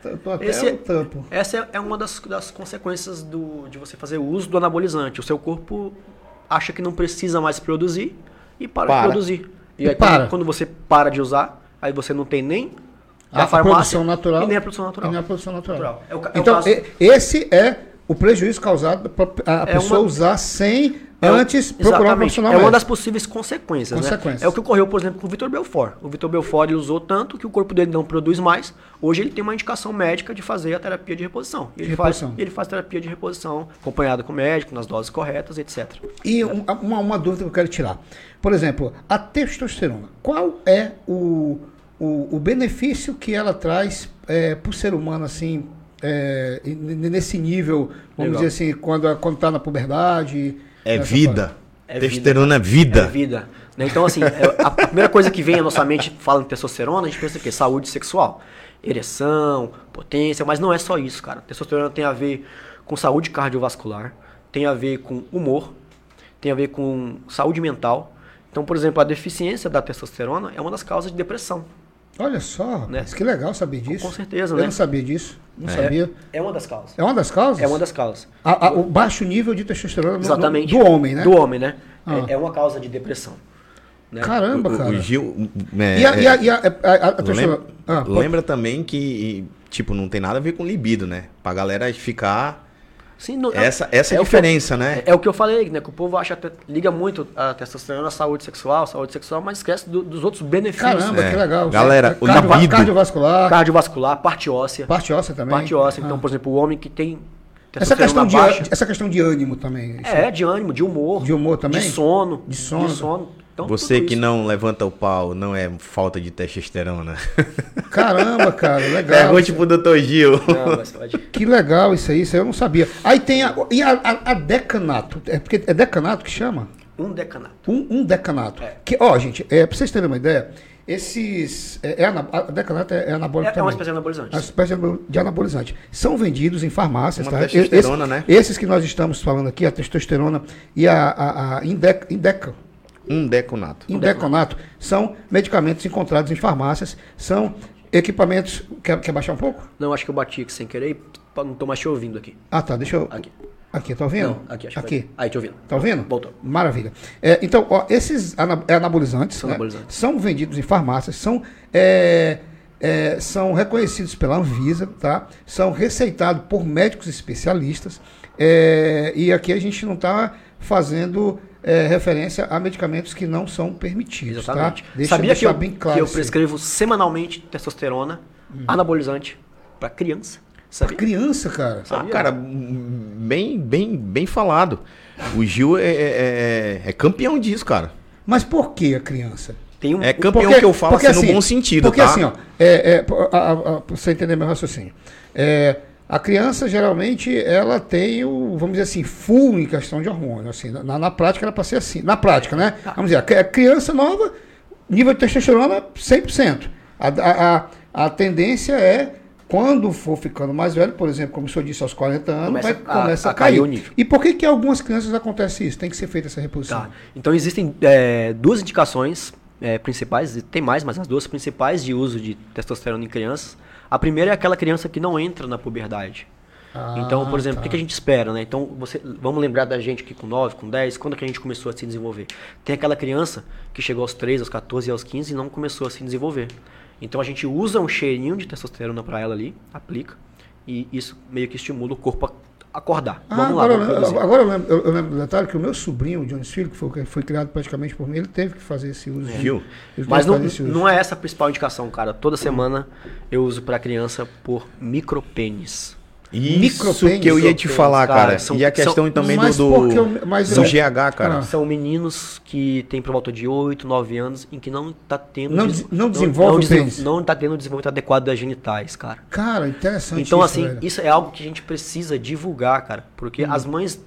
eu tô até Esse- o tampo. Essa é- é uma das, das consequências do, de você fazer uso do anabolizante. O seu corpo acha que não precisa mais produzir e para, Para. de produzir. E, E aí, para. Quando, quando você para de usar, aí você não tem nem A, a farmácia produção natural. e nem a produção natural. E nem a produção natural. Natural. É o é o então, caso- esse é o prejuízo causado para a É pessoa uma- usar sem É antes procurar um profissional É uma das possíveis consequências, Consequências. né? É o que ocorreu, por exemplo, com o Vitor Belfort. O Vitor Belfort usou tanto que o corpo dele não produz mais. Hoje ele tem uma indicação médica de fazer a terapia de reposição. De ele, faz, ele faz terapia de reposição acompanhado com o médico, nas doses corretas, etc. E um- uma, uma dúvida que eu quero tirar. Por exemplo, a testosterona. Qual é o, o, o benefício que ela traz é, para o ser humano, assim, é, nesse nível, vamos Legal. dizer assim, quando está na puberdade? É nessa vida. É Testosterona é vida. É vida. né? Então, assim, é, a primeira coisa que vem à nossa mente falando em testosterona, a gente pensa o quê? Saúde sexual. Ereção, potência, mas não é só isso, cara. Testosterona tem a ver com saúde cardiovascular, tem a ver com humor, tem a ver com saúde mental. Então, por exemplo, a deficiência da testosterona é uma das causas de depressão. Olha só, rapaz, Né? que legal saber disso. Com certeza, Eu né? não sabia disso. Não É. sabia. É uma das causas. É uma das causas? É uma das causas. A- a- o baixo nível de testosterona Exatamente. do homem, né? Do homem, né? Ah. É, é uma causa de depressão. né? Caramba, O- cara. O, Gil. é, E a, a, é, e a, a- a- a testosterona- lembra, Ah, lembra também que, tipo, não tem nada a ver com libido, né? Pra galera ficar. Sim, não- Essa, essa é é a o que eu- diferença, né? É, é o que eu falei, né? Que o povo acha, liga muito a testosterona à saúde sexual, saúde sexual, mas esquece do- dos outros benefícios. Caramba, É. que legal. Galera, o Cardio- libido- Cardiovascular, Cardiovascular, parte óssea. parte óssea também. Parte óssea. Então, Ah. por exemplo, o homem que tem essa, testosterona questão de, baixa. essa questão de ânimo também. É, de ânimo, de humor. De humor também? De sono. De sono. Então, Você tudo que isso. não levanta o pau não é falta de testosterona. Caramba, cara, legal. Pergunte pro Dr. Gil. Não, mas pode. Que legal isso aí, isso aí eu não sabia. Aí tem a, e a, a- a decanato. É porque é decanato que chama? Um decanato. Um, um decanato. É. Que, ó, gente, é, pra vocês terem uma ideia, esses. É, é a decanato é, é anabólico É, é uma espécie de anabolizante. Uma espécie de anabolizante. São vendidos em farmácias, Uma tá? testosterona, Esse- né? Esses que nós estamos falando aqui, a testosterona e a, a, a Indec- Indeca, Um deconato. Indeconato, são medicamentos encontrados em farmácias, são equipamentos. Quer, quer baixar um pouco? Não, acho que eu bati aqui sem querer e não tô mais te ouvindo aqui. Ah, tá, deixa eu. Aqui. Aqui, tá ouvindo? Não, aqui, acho que Aqui. foi. Aí, te ouvindo. Tá ouvindo? Voltou. Maravilha. É, então, ó, esses ana- anabolizantes, São né, anabolizantes. são vendidos em farmácias, são, é, é, são reconhecidos pela Anvisa, tá? São receitados por médicos especialistas. é, e aqui a gente não está fazendo é, referência a medicamentos que não são permitidos, Exatamente. tá? Deixa Sabia que deixar eu, bem claro que eu prescrevo semanalmente testosterona, anabolizante, pra criança. Pra Sabia? criança, cara. Ah, Sabia? cara, bem, bem, bem falado. O Gil é, é- é- é campeão disso, cara. Mas por que a criança? Tem um, É campeão que eu falo assim, no bom sentido, Porque tá? assim, ó, é, é, a- a- a- pra você entender meu raciocínio. É, a criança, geralmente, ela tem o, vamos dizer assim, full em questão de hormônio. Assim, na, na prática, era para ser assim. Na prática, né? Vamos dizer, a cri- a criança nova, nível de testosterona 100%. A, a, a, tendência é, quando for ficando mais velho, por exemplo, como o senhor disse, aos 40 anos, Começa vai, a- começa a, cair cair. o nível. E por que que algumas crianças acontece isso? Tem que ser feita essa reposição. Tá. Então existem é, duas indicações é, principais, tem mais, mas as duas principais de uso de testosterona em crianças. A primeira é aquela criança que não entra na puberdade. Ah, então, por exemplo, o que, tá. a gente espera, né? Então, você, vamos lembrar da gente que com 9, com 10, quando que a gente começou a se desenvolver? Tem aquela criança que chegou aos 3, aos 14 e aos 15 e não começou a se desenvolver. Então a gente usa um cheirinho de testosterona para ela ali, aplica, e isso meio que estimula o corpo a acordar. Ah, vamos lá, agora, vamos eu produzir. lembro, agora eu lembro, eu- lembro do detalhe que o meu sobrinho, o Jones Filho, que foi, foi criado praticamente por mim, ele teve que fazer esse uso. Viu? Mas não, não é essa a principal indicação, cara. Toda semana eu uso pra criança por micropênis. Isso que eu ia te falar, cara, cara. são- e a questão são- também Mas do, do, eu- mas do GH, cara. Ah. São meninos que têm por volta de 8, 9 anos em que não tá tendo Não des- não desenvolve o desen- pênis. não tá tendo o desenvolvimento adequado das genitais, cara. Cara, interessante Então isso, assim, velho. isso é algo que a gente precisa divulgar, cara, porque as mães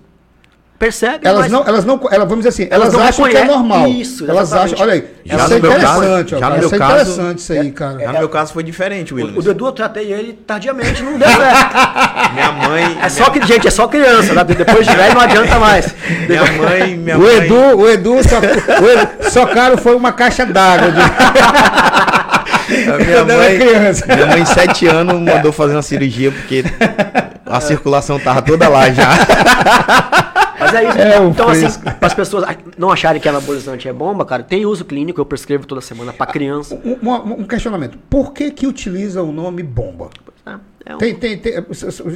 percebem, Elas mas não, elas não, elas, vamos dizer assim, elas, Elas não acham que é normal. Isso, elas exatamente. acham, olha aí, Já isso no é meu caso- interessante, ó, já no meu isso é caso- interessante isso aí, cara. Já no meu caso foi diferente, o, Williams. o Dudu eu tratei ele tardiamente, não deu certo. Minha mãe. É só que, gente, é só criança, tá? depois de velho não adianta mais. Minha mãe. Minha o mãe, Edu, o Edu, só, o Edu, só caro foi uma caixa d'água. de- minha mãe, criança. minha mãe, sete anos, mandou fazer uma cirurgia porque a circulação tava toda lá já. Mas é isso. É, o então, assim, fresco. para as pessoas não acharem que anabolizante é bomba, cara, tem uso clínico, eu prescrevo toda semana pra criança. Um, um- um questionamento. Por que que utiliza o nome bomba? É, é um- Tem, tem, tem-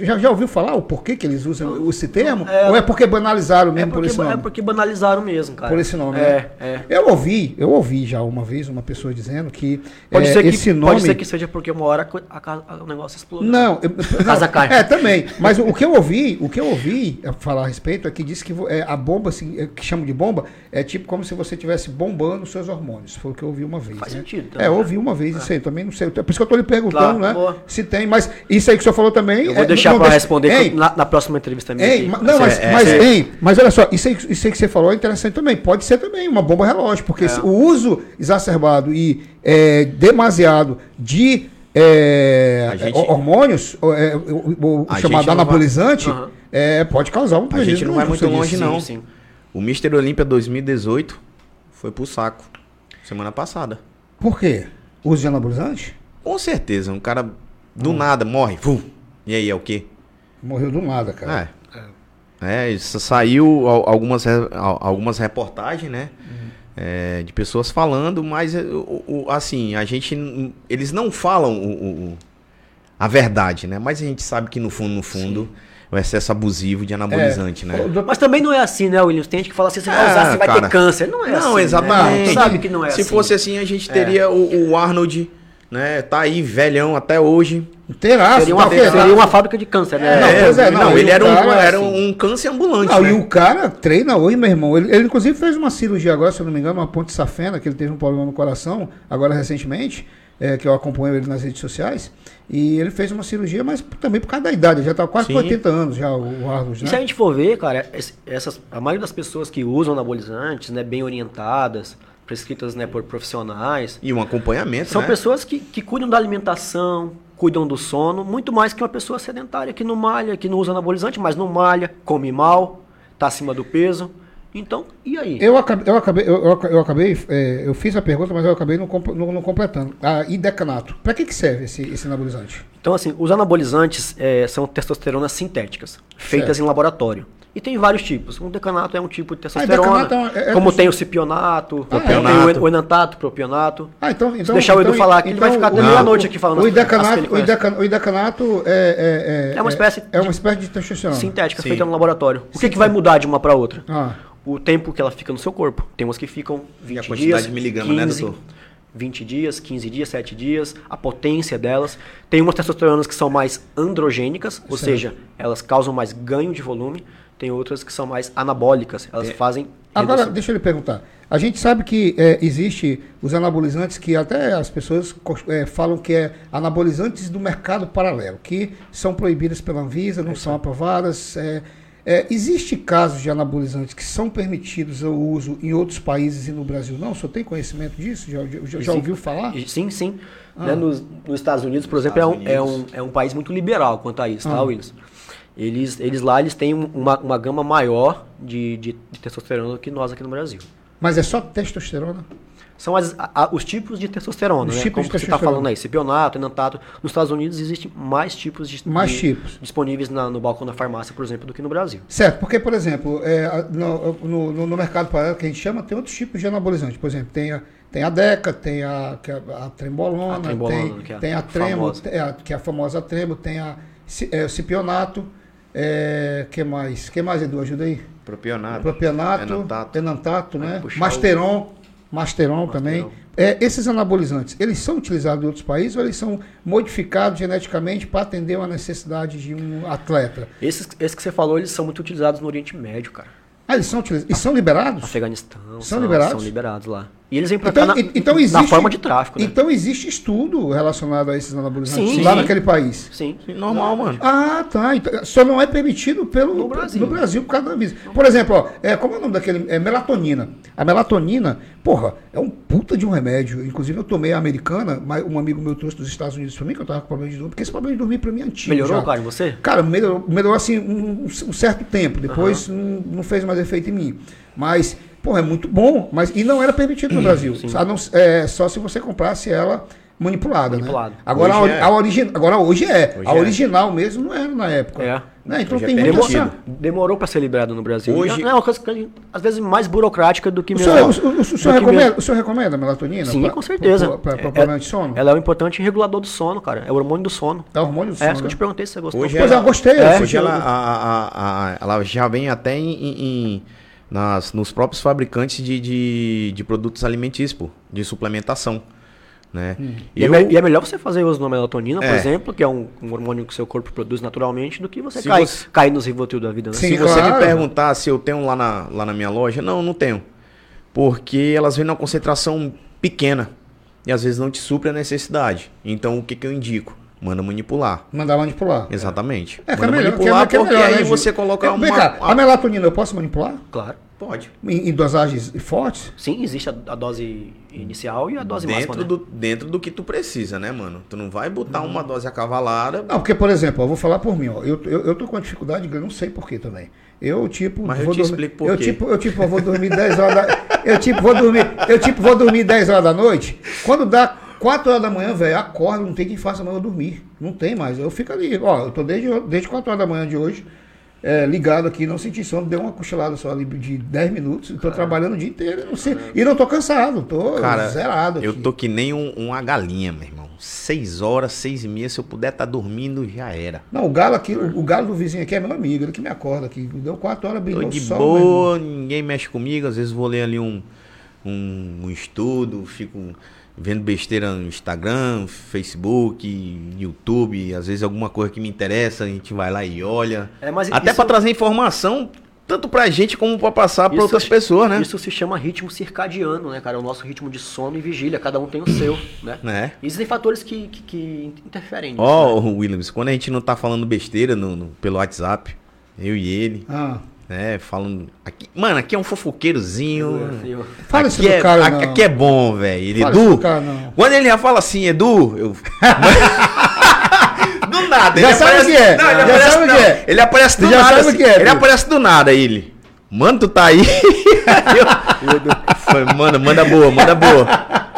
já, já ouviu falar o porquê que eles usam esse termo? É. Ou é porque banalizaram é mesmo por porque, esse nome? é porque banalizaram mesmo, cara. Por esse nome, É, né? é. Eu ouvi, eu ouvi já uma vez uma pessoa dizendo que, Pode, é, ser que, esse nome. pode ser que seja porque uma hora a ca- a- o negócio explodiu. Não, eu- não, Casa cai. é também. Mas o, que eu ouvi, o que eu ouvi é, falar a respeito é que disse que é, a bomba, assim, é, que chamam de bomba, é tipo como se você estivesse bombando os seus hormônios. Foi o que eu ouvi uma vez. Faz né? sentido também, É, eu né? ouvi uma vez isso aí, também não sei. Por isso que eu tô lhe perguntando, Claro, né? boa. Se tem, mas isso aí que o senhor falou também. Eu vou é, deixar deixa- responder Ei, na, na próxima entrevista minha. Ei, ma- não, mas, É, é, mas, é. ei, mas olha só, isso aí, isso aí que você falou é interessante também. Pode ser também uma bomba relógio, porque É. o uso exacerbado e é, demasiado de é, A gente- hormônios, o, é, o- A chamado vai- anabolizante, é, pode causar um A prejuízo. gente não vai muito longe, disse. não. Sim, sim. O Mr. Olímpia 2018 foi pro saco. Semana passada. Por quê? Uso de anabolizante? Com certeza, um cara do nada morre. Fu. E aí, é o quê? Morreu do nada, cara. É. É, isso saiu al- algumas, algumas reportagens, né? É, de pessoas falando, mas é, o- o- assim, a gente. Eles não falam o, a verdade, né? Mas a gente sabe que no fundo, no fundo, o excesso abusivo de anabolizante, né? O doutor- Mas também não é assim, né, Williams? Tem gente que fala assim, você vai Ah, usar, você vai cara. ter câncer. Não é assim. Não, né? exatamente. Sabe que não é Se assim. fosse assim, a gente teria o, o Arnold, né? Tá aí, velhão até hoje. Terá, Seria uma, tá ok, seria uma fábrica de câncer, né? Não, pois é, não, e ele era, um, cara, era assim- um câncer ambulante. Não, né? e o cara treina hoje, meu irmão. Ele, ele, inclusive fez uma cirurgia agora, se eu não me engano, uma ponte safena, que ele teve um problema no coração, agora recentemente, é, que eu acompanho ele nas redes sociais. E ele fez uma cirurgia, mas também por causa da idade, ele já tá quase com Sim. 80 anos já, o Arnold, E se a né? gente for ver, cara, essas, a maioria das pessoas que usam anabolizantes, né, bem orientadas, prescritas né, por profissionais, E um acompanhamento, são né? pessoas que, que cuidam da alimentação, cuidam do sono, muito mais que uma pessoa sedentária que não malha, que não usa anabolizante, mas não malha, come mal, tá acima do peso. Então, e aí? Eu acabei, eu acabei, eu, eu aca- eu acabei, é, eu fiz a pergunta, mas eu acabei não, não- não completando. A idecanato, para que que serve esse, esse anabolizante? Então, assim, os anabolizantes eh, são testosteronas sintéticas, feitas Certo. em laboratório. E tem vários tipos. Um decanato é um tipo de testosterona. decanato é- é- como é- tem o cipionato, Ah, tem é? o, o enantato, propionato. Ah, então, então, Se deixar o Edu então- falar aqui, ele vai ficar até o- meia-noite aqui falando O as- as que idecanato, o, o idecanato é, é, É uma espécie é, de- uma espécie de testosterona. Sintética, Sim. feita no laboratório. O que, que vai mudar de uma para outra? Ah, O tempo que ela fica no seu corpo. Tem umas que ficam 20 a quantidade dias, de miligrama, né, 15, doutor? 20 dias, 15 dias, 7 dias, a potência delas. Tem umas testosteronas que são mais androgênicas, ou Certo. seja, elas causam mais ganho de volume. Tem outras que são mais anabólicas, elas fazem Agora, redução. deixa eu lhe perguntar. A gente sabe que é, existe os anabolizantes que até as pessoas é, falam que é anabolizantes do mercado paralelo, que são proibidas pela Anvisa, não são aprovadas. É, é, existe casos de anabolizantes que são permitidos o uso em outros países e no Brasil não? O senhor tem conhecimento disso? Já, já- já ouviu falar? Sim, sim. Ah. Né, nos, nos Estados Unidos, por exemplo, é um, Estados é, um, Unidos. é um país muito liberal quanto a isso, tá, Ah. Willis? Eles, eles lá eles têm um- uma, uma gama maior de, de, de testosterona do que nós aqui no Brasil. Mas é só testosterona? São as- a- a- os tipos de testosterona, Os né? tipos Como de você está testosterona. falando aí, cipionato, enantato. Nos Estados Unidos existem mais tipos de, Mais de- tipos. disponíveis na- no balcão da farmácia, por exemplo, do que no Brasil. Certo, porque, por exemplo, é, a- no, no- no- mercado paralelo que a gente chama, tem outros tipos de anabolizantes. Por exemplo, tem a, tem a Deca, tem a, é a trembolona, A trembolona, tem, que é a tem a tremo, famosa. a- que é a famosa tremo, tem a, é, o cipionato, é, que mais? que mais, Edu? Ajuda aí. Propionato. Propionato, enantato. enantato, né? puxar Masteron, Masteron também. Masteron. É, esses anabolizantes, eles são utilizados em outros países ou eles são modificados geneticamente para atender uma necessidade de um atleta? Esses, esses que você falou, eles são muito utilizados no Oriente Médio, cara. Ah, eles são, utilizados, e são liberados? Afeganistão. São liberados? São liberados lá. E eles vêm pra Então, cá na, então na existe, forma de tráfico, né? Então existe estudo relacionado a esses anabolizantes Sim. lá Sim. naquele país. Sim. Normal, mano. Ah, tá. Então, só não é permitido pelo, No Brasil. no Brasil por causa da Anvisa. Por exemplo, ó, é, como é o nome daquele? É melatonina. A melatonina, porra, é um puta de um remédio. Inclusive, eu tomei a americana, mas um amigo meu trouxe dos Estados Unidos pra mim, que eu tava com problema de dormir, porque esse problema de dormir pra mim é antigo. Melhorou, já. cara, em você? Cara, melhorou, melhorou assim um, um certo tempo. Depois não, não fez mais efeito em mim. Mas, pô, é muito bom. Mas, e não era permitido no Brasil. A não- é, só se você comprasse ela manipulada. Manipulada. Né? Agora, a, Hoje ori- é. a origi- agora hoje é. Hoje a é. original mesmo não era na época. É. Né? Então Hoje é tem muito permitido. essa. Demorou pra ser liberado no Brasil. Hoje- É uma coisa que, às vezes mais burocrática do que O mesmo. senhor, o, o- o senhor recomenda, mesmo- o senhor recomenda a melatonina? Sim, pra- com certeza. Para É- problema de sono? Ela é um importante regulador do sono, cara. É o hormônio do sono. É o hormônio do É sono. isso que eu né? te perguntei se você gostou. Hoje Pois ela- é, eu gostei. É, Hoje ela, a- a- a- ela já vem até em- em- nas, nos próprios fabricantes de, de, de produtos alimentícios, pô, de suplementação. Né? E, é me- e é melhor você fazer uso da melatonina, por É. exemplo, que é um, um hormônio que seu corpo produz naturalmente, do que você Se cair, você- cair nos Rivotril da vida, né? Sim. Se você claro. me perguntar se eu tenho lá na, lá na minha loja, não, não tenho. Porque elas vêm numa concentração pequena. E às vezes não te supre a necessidade. Então o que, que eu indico? Manda manipular. Mandar manipular. Exatamente. É, que é Manda melhor, que é, manipular que é porque melhor, aí né, você coloca É, uma... Vem cá, a melatonina eu posso manipular? Claro. Pode. Em, em dosagens fortes? Sim, existe a, a dose inicial e a dose máxima. Dentro né? do, dentro do que tu precisa, né, mano? Tu não vai botar uma dose acavalada. Não, porque, por exemplo, eu vou falar por mim, ó. Eu, eu, eu tô com uma dificuldade, eu não sei porquê também. Eu, tipo, Mas eu vou te dormir. explico por eu, quê. tipo, eu, tipo, eu vou dormir 10 horas da. Eu, tipo, vou dormir. Eu, tipo, vou dormir 10 horas da noite. Quando dá 4 horas da manhã, velho, acordo, não tem quem faça mais eu dormir. Não tem mais. Eu fico ali. Ó, eu tô desde, desde 4 horas da manhã de hoje. é, ligado aqui, não senti sono, deu uma cochilada só ali de 10 minutos, estou trabalhando o dia inteiro, eu não sei, e não tô cansado, tô Cara, zerado eu aqui. tô que nem um- uma galinha, meu irmão. Seis horas, seis e meia, se eu puder estar dormindo, já era. Não, o galo aqui, o, o galo do vizinho aqui é meu amigo, ele que me acorda aqui. Deu quatro horas, Tô brilhou de sol, boa, ninguém mexe comigo. Às vezes vou ler ali um, um, um estudo, fico vendo besteira no Instagram, Facebook, YouTube. Às vezes alguma coisa que me interessa, a gente vai lá e olha. É, mas Até isso- pra trazer informação, tanto pra gente como pra passar pra Isso outras pessoas, né? Isso se chama ritmo circadiano, né, cara? É o nosso ritmo de sono e vigília. Cada um tem o seu, né? Né? Existem fatores que, que, que interferem nisso. Ó, né? Williams, quando a gente não tá falando besteira no, no- pelo WhatsApp, eu e ele, Ah, né, falando. Aqui, mano, aqui é um fofoqueirozinho. Eu- fala isso aqui, do é, cara, aqui, não. aqui é bom, velho. Ele, Edu. do cara, não. Quando ele já fala assim, Edu, eu. do nada, Já ele sabe aparece. o que é, Não, ele já aparece, sabe o que é. Ele aparece do Já nada. sabe o assim, que é, ele filho. aparece do nada, ele. Mano, tu tá aí? eu, falei, manda, manda boa, manda boa.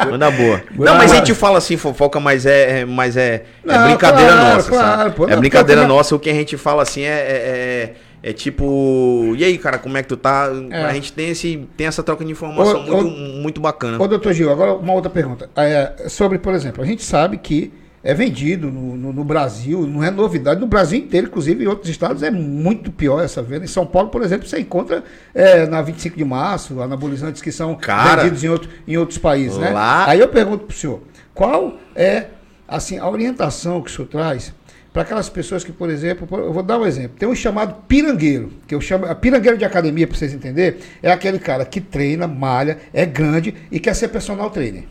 Manda boa. Não, mas a gente fala assim, fofoca, mas é, é- mas é, é Não, brincadeira claro, nossa, claro, sabe? pô. é Não, brincadeira porque- nossa, o que a gente fala assim é, é, É tipo, e aí, cara, como é que tu tá? É. A gente tem, esse, tem essa troca de informação Ô, muito, ô- muito bacana. Ô, doutor Gil, agora uma outra pergunta. É, sobre, por exemplo, a gente sabe que é vendido no, no- no Brasil, não é novidade, no Brasil inteiro, inclusive em outros estados, é muito pior essa venda. Em São Paulo, por exemplo, você encontra é, na 25 de março anabolizantes que são Cara, vendidos em, outro- em outros países, né? lá- Aí eu pergunto pro senhor, qual é assim, a orientação que o senhor traz para aquelas pessoas que, por exemplo, eu vou dar um exemplo. Tem um chamado pirangueiro, que eu chamo. Pirangueiro de academia, para vocês entenderem, é aquele cara que treina, malha, é grande e quer ser personal trainer.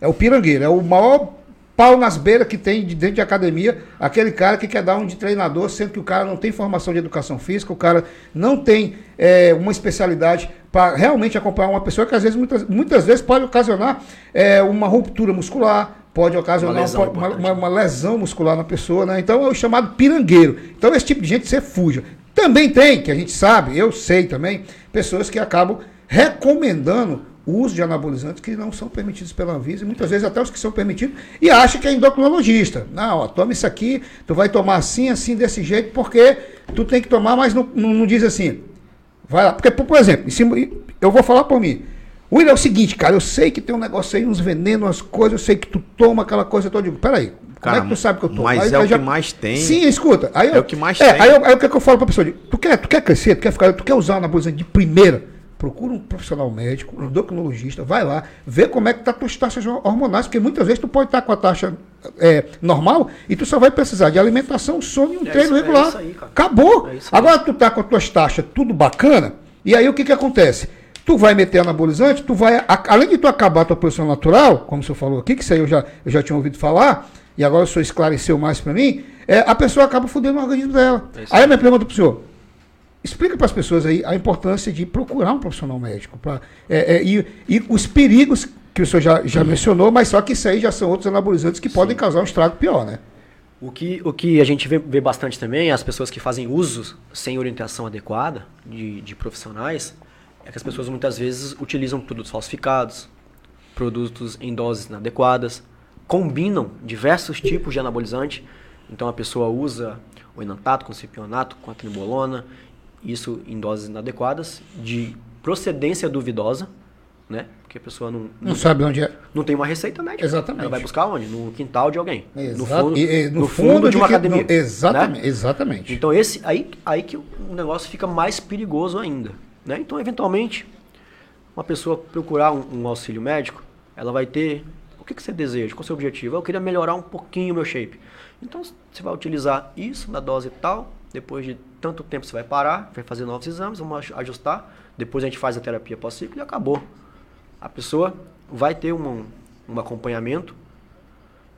É o pirangueiro, é o maior pau nas beiras que tem de dentro de academia, aquele cara que quer dar um de treinador, sendo que o cara não tem formação de educação física, o cara não tem é, uma especialidade para realmente acompanhar uma pessoa que às vezes, muitas, muitas vezes pode ocasionar é, uma ruptura muscular, pode ocasionar Uma lesão uma, uma- uma- lesão muscular na pessoa, né? Então é o chamado pirangueiro. Então esse tipo de gente você fuja. Também tem, que a gente sabe, eu sei também, pessoas que acabam recomendando o uso de anabolizantes que não são permitidos pela Anvisa, e muitas vezes até os que são permitidos, e acha que é endocrinologista. Não, ó, toma isso aqui, tu vai tomar assim, assim, desse jeito, porque tu tem que tomar, mas não, não, não diz assim. Vai lá, porque, por exemplo, eu vou falar por mim. William, é o seguinte, cara, eu sei que tem um negócio aí, uns venenos, umas coisas, eu sei que tu toma aquela coisa toda. Eu digo, peraí, como Cara, é que tu sabe que eu tomo? mas Aí é o que mais tem. Sim, escuta. Aí eu, É o que mais é, tem. Aí, eu, aí o que, é que eu falo pra pessoa? Digo, Tu quer, tu quer crescer, tu quer ficar, tu quer usar anabolizante de primeira? Procura um profissional médico, um endocrinologista, vai lá, vê como é que tá tuas taxas hormonais, porque muitas vezes tu pode estar com a taxa é, normal e tu só vai precisar de alimentação, sono e um É treino isso- é regular. isso aí, cara. Acabou. É isso aí. Agora tu tá com as tuas taxas tudo bacana, e aí o que que acontece? Tu vai meter anabolizante, tu vai, além de tu acabar a tua posição natural, como o senhor falou aqui, que isso aí eu já, eu já tinha ouvido falar, e agora o senhor esclareceu mais para mim, é, a pessoa acaba fudendo o organismo dela. É aí a minha pergunta pro senhor, explica para as pessoas aí a importância de procurar um profissional médico, pra, é, é, e, e os perigos que o senhor já, já mencionou, mas só que isso aí já são outros anabolizantes que podem causar um estrago pior, né? O que, o que a gente vê, vê bastante também, as pessoas que fazem uso sem orientação adequada de, de profissionais, é que as pessoas muitas vezes utilizam produtos falsificados, produtos em doses inadequadas, combinam diversos tipos de anabolizante. Então a pessoa usa o enantato com cipionato, com a tribolona, isso em doses inadequadas, de procedência duvidosa, né? Porque a pessoa não, Não sabe onde é. não tem uma receita médica. Exatamente. Ela vai buscar onde? No quintal de alguém. No Exato. fundo, E- e no fundo de uma que- academia. no- exatamente, né? exatamente. Então esse aí, aí que o negócio fica mais perigoso ainda. Né? Então, eventualmente, uma pessoa procurar um, um auxílio médico, ela vai ter. O que, que você deseja? Qual o seu objetivo? Eu queria melhorar um pouquinho o meu shape. Então você vai utilizar isso na dose tal. Depois de tanto tempo você vai parar, vai fazer novos exames, vamos aju- ajustar. Depois a gente faz a terapia pós-ciclo e acabou. A pessoa vai ter um, um acompanhamento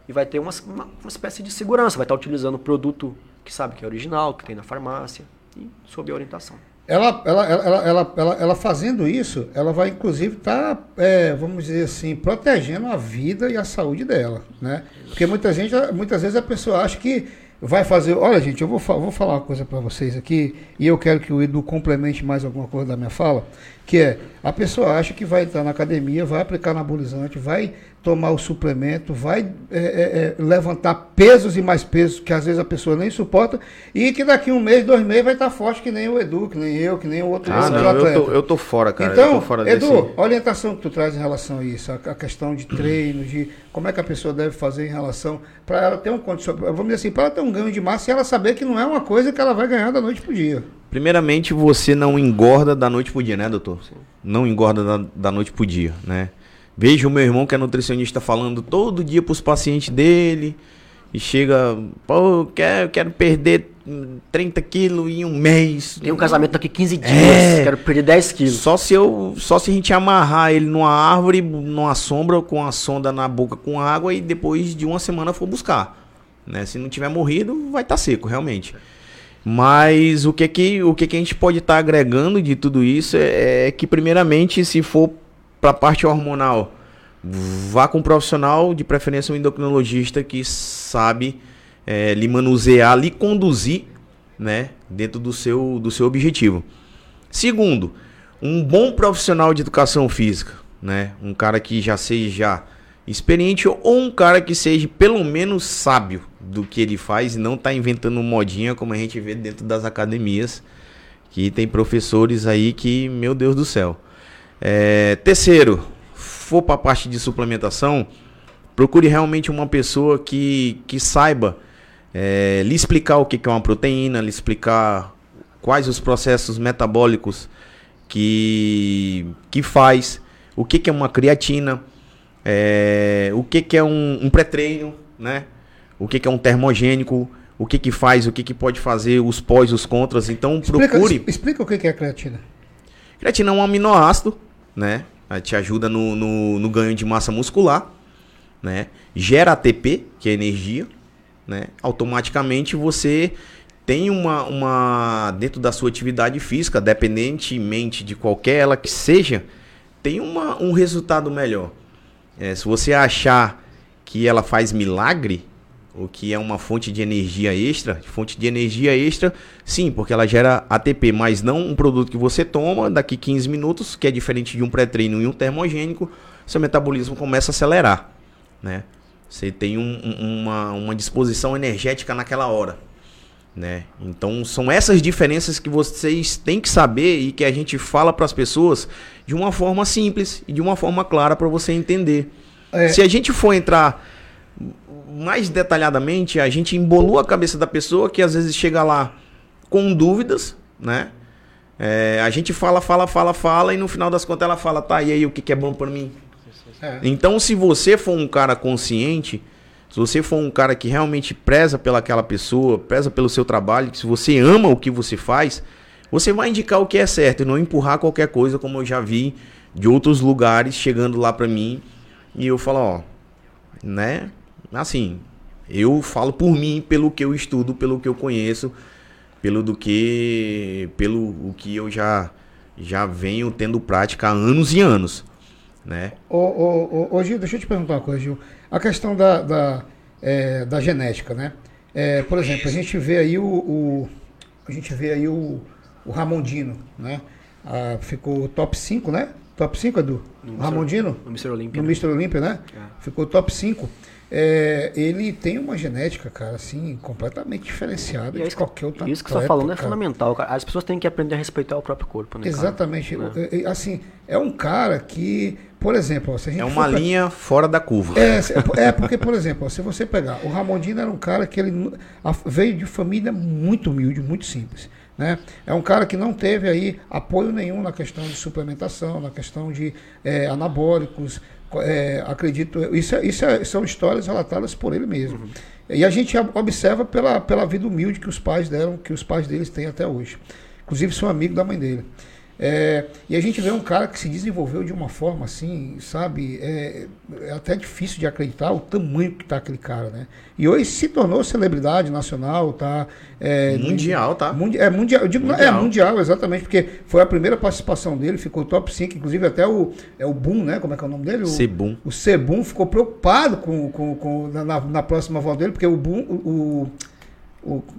e vai ter uma, uma, uma espécie de segurança. Vai estar utilizando o produto que sabe que é original, que tem na farmácia e sob a orientação. Ela, ela, ela, ela, ela, ela- fazendo isso, ela vai inclusive estar, vamos dizer assim, protegendo a vida e a saúde dela, né? Porque muita gente, muitas vezes a pessoa acha que vai fazer. Olha, gente, eu vou, vou falar uma coisa para vocês aqui e eu quero que o Edu complemente mais alguma coisa da minha fala, que é a pessoa acha que vai entrar na academia, vai aplicar anabolizante, vai tomar o suplemento, vai é, é, é, levantar pesos e mais pesos que às vezes a pessoa nem suporta e que daqui um mês, dois meses vai estar forte que nem o Edu, que nem eu, que nem o outro, Ah, não, eu tô, eu tô fora, cara. eu Então, tô fora Edu, desse. a orientação que tu traz em relação a isso, a, a questão de treino, de como é que a pessoa deve fazer em relação para ela ter um condição, vamos dizer assim, para ela ter um ganho de massa e ela saber que não é uma coisa que ela vai ganhar da noite pro dia. Primeiramente, você não engorda da noite pro dia, né, doutor? Não engorda da, da noite pro dia, né? Veja o meu irmão que é nutricionista falando todo dia pros pacientes dele e chega, pô, eu quero, quero perder hum, 30 quilos em um mês. Tem um casamento daqui 15 dias, É. quero perder 10 quilos. Só se eu, só se a gente amarrar ele numa árvore, numa sombra, com a sonda na boca com água e depois de uma semana for buscar, né? Se não tiver morrido, vai estar seco, realmente. Mas o que que, o que, que a gente pode estar agregando de tudo isso é, é que primeiramente, se for para a parte hormonal, vá com um profissional, de preferência um endocrinologista que sabe é, lhe manusear, lhe conduzir, né, dentro do seu, do seu objetivo. Segundo, um bom profissional de educação física, né? Um cara que já seja experiente ou um cara que seja pelo menos sábio do que ele faz e não tá inventando modinha como a gente vê dentro das academias. Que tem professores aí que, meu Deus do céu. É, terceiro, for para a parte de suplementação, procure realmente uma pessoa que, que saiba é, lhe explicar o que é uma proteína, lhe explicar quais os processos metabólicos que, que faz, o que, é uma creatina, é, o que, que é um, um pré-treino, né? O que, que é um termogênico, o que, que faz, o que, que pode fazer, os pós, os contras. Então Explica, procure. explica o que que é a creatina. Creatina é um aminoácido, né? Ela te ajuda no, no, no ganho de massa muscular, né? Gera ATP, que é energia, né? Automaticamente você tem uma, uma dentro da sua atividade física, dependentemente de qualquer ela que seja, tem uma, um resultado melhor. É, se você achar que ela faz milagre, ou que é uma fonte de energia extra, fonte de energia extra, sim, porque ela gera ATP, mas não um produto que você toma daqui 15 minutos, que é diferente de um pré-treino e um termogênico, seu metabolismo começa a acelerar, né? Você tem um- um- uma, uma disposição energética naquela hora, né? Então são essas diferenças que vocês têm que saber e que a gente fala para as pessoas de uma forma simples e de uma forma clara para você entender. É. Se a gente for entrar mais detalhadamente, a gente embolou a cabeça da pessoa que às vezes chega lá com dúvidas, né? É, a gente fala, fala, fala, fala e no final das contas ela fala, tá, e aí o que, que é bom para mim? É. Então, se você for um cara consciente, se você for um cara que realmente preza pelaquela pessoa, preza pelo seu trabalho, se você ama o que você faz, você vai indicar o que é certo e não empurrar qualquer coisa, como eu já vi de outros lugares chegando lá pra mim e eu falo, ó, né? Assim, eu falo por mim, pelo que eu estudo, pelo que eu conheço, pelo do que pelo o que eu já já venho tendo prática há anos e anos, né? Ô, ô, ô, ô, Gil, deixa eu te perguntar uma coisa, Gil. A questão da, da, é, da genética, né? É, por exemplo, a gente vê aí o, o- a gente vê aí o, o Ramondino, né? Ah, ficou top 5, né? Top 5, Edu? No. Ramondino? No Mr. Olympia. No né? Mr. Olímpia, né? É. Ficou top 5. É, ele tem uma genética, cara, assim, completamente diferenciada E é de qualquer outra isso que você tá atleta, falando é cara. fundamental, cara. As pessoas têm que aprender a respeitar o próprio corpo, né? cara? Exatamente. Né? É, é, Assim, é um cara que, por exemplo, se a gente É uma linha fora da curva. É, se- é porque, por exemplo, se você pegar, o Ramondino era um cara que ele veio de família muito humilde, muito simples. Né? É um cara que não teve aí apoio nenhum na questão de suplementação, na questão de é, anabólicos. co- é, acredito, isso, é- isso é- são histórias relatadas por ele mesmo. E a gente ob- observa pela, pela vida humilde que os pais deram, que os pais deles têm até hoje. Inclusive sou amigo da mãe dele. É, e a gente vê um cara que se desenvolveu de uma forma assim, sabe? É, é até difícil de acreditar o tamanho que tá aquele cara, né? E hoje se tornou celebridade nacional, tá? É, Mundial, tá? Mundi- é mundial, eu digo, é Mundial. mundial, exatamente, porque foi a primeira participação dele, ficou top 5, inclusive até o, é o Boom, né? Como é que é o nome dele? O, Sebum. o Sebum ficou preocupado com, com, com- na, na- na próxima volta dele, porque o Boom, o, o,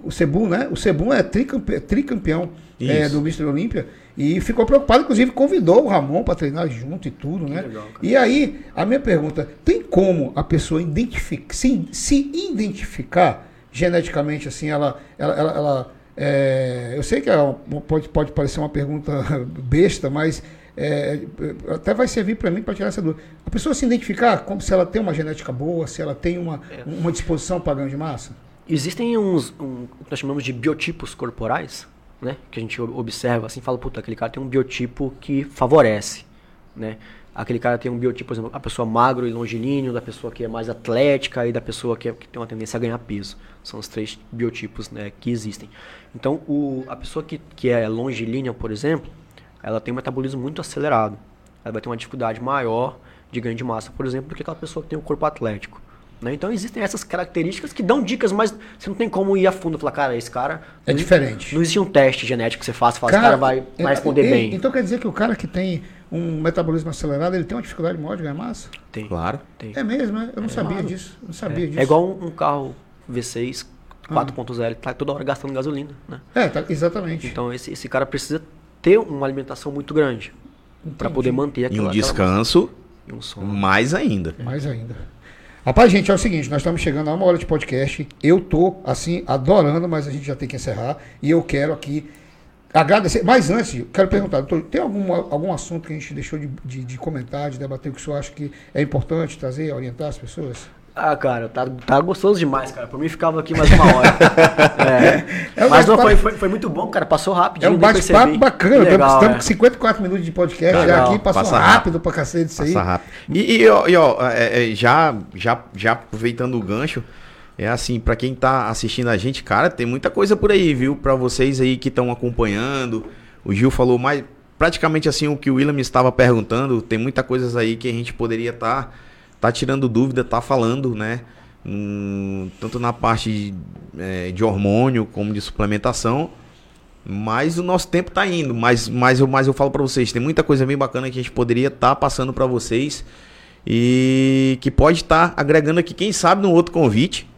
o Sebum, né? O Sebum é tricampe, tricampeão é, do Mr. Olímpia e ficou preocupado, inclusive convidou o Ramon para treinar junto e tudo, né? legal, e aí, a minha pergunta, tem como a pessoa identificar, se, se identificar geneticamente, assim, ela, ela, ela, ela, é, eu sei que é pode, pode parecer uma pergunta besta, mas é, até vai servir para mim para tirar essa dúvida. A pessoa se identificar como se ela tem uma genética boa, se ela tem uma, É. uma disposição para ganho de massa? Existem uns, um, que nós chamamos de biotipos corporais, né? Que a gente ob- observa assim, fala, puta, aquele cara tem um biotipo que favorece, né? Aquele cara tem um biotipo, por exemplo, a pessoa magro e longilíneo, da pessoa que é mais atlética e da pessoa que, é- que tem uma tendência a ganhar peso. São os três biotipos né, que existem. Então, o, a pessoa que, que é longilínea, por exemplo, ela tem um metabolismo muito acelerado. Ela vai ter uma dificuldade maior de ganho de massa, por exemplo, do que aquela pessoa que tem um corpo atlético. Né? Então existem essas características que dão dicas, mas você não tem como ir a fundo e falar, cara, esse cara. É não- diferente. Não existe um teste genético que você faça e fala, esse cara vai, é- vai responder e- bem. Então quer dizer que o cara que tem um metabolismo acelerado, ele tem uma dificuldade maior de ganhar massa? Tem. Claro. tem. É mesmo, né? Eu não sabia claro. disso. eu Não sabia disso. É igual um, um carro V6 4.0, ele tá toda hora gastando gasolina, né? É, tá- exatamente. Então esse, esse cara precisa ter uma alimentação muito grande para poder manter E um descanso massa. e um sono. mais ainda. Mais ainda. Rapaz, gente, é o seguinte, nós estamos chegando a uma hora de podcast. Eu tô, assim, adorando, mas a gente já tem que encerrar. E eu quero aqui agradecer. Mas antes, eu quero perguntar, doutor, tem algum, algum assunto que a gente deixou de, de, de comentar, de debater, que o senhor acha que é importante trazer, orientar as pessoas? Ah, cara, tá, tá gostoso demais, cara. Por mim ficava aqui mais uma hora. é. É um Mas não, foi, foi, foi muito bom, cara. Passou É rapidinho. um bate-papo bacana. Que legal, estamos é. com 54 minutos de podcast já Legal. aqui, passou Passa rápido, rápido. pra cacete isso aí. Passa rápido. E, e, ó, e, ó, é, é, já, já, já aproveitando o gancho, é assim, pra quem tá assistindo a gente, cara, tem muita coisa por aí, viu? Pra vocês aí que estão acompanhando. O Gil falou mais, praticamente assim, o que o William estava perguntando. Tem muita coisas aí que a gente poderia estar tá, tá tirando dúvida, tá falando, né? Hum, tanto na parte de, é, de hormônio como de suplementação. Mas o nosso tempo tá indo. Mas, mas, eu, mas eu falo pra vocês, tem muita coisa bem bacana que a gente poderia estar passando pra vocês. E que pode estar agregando aqui, quem sabe, no outro convite.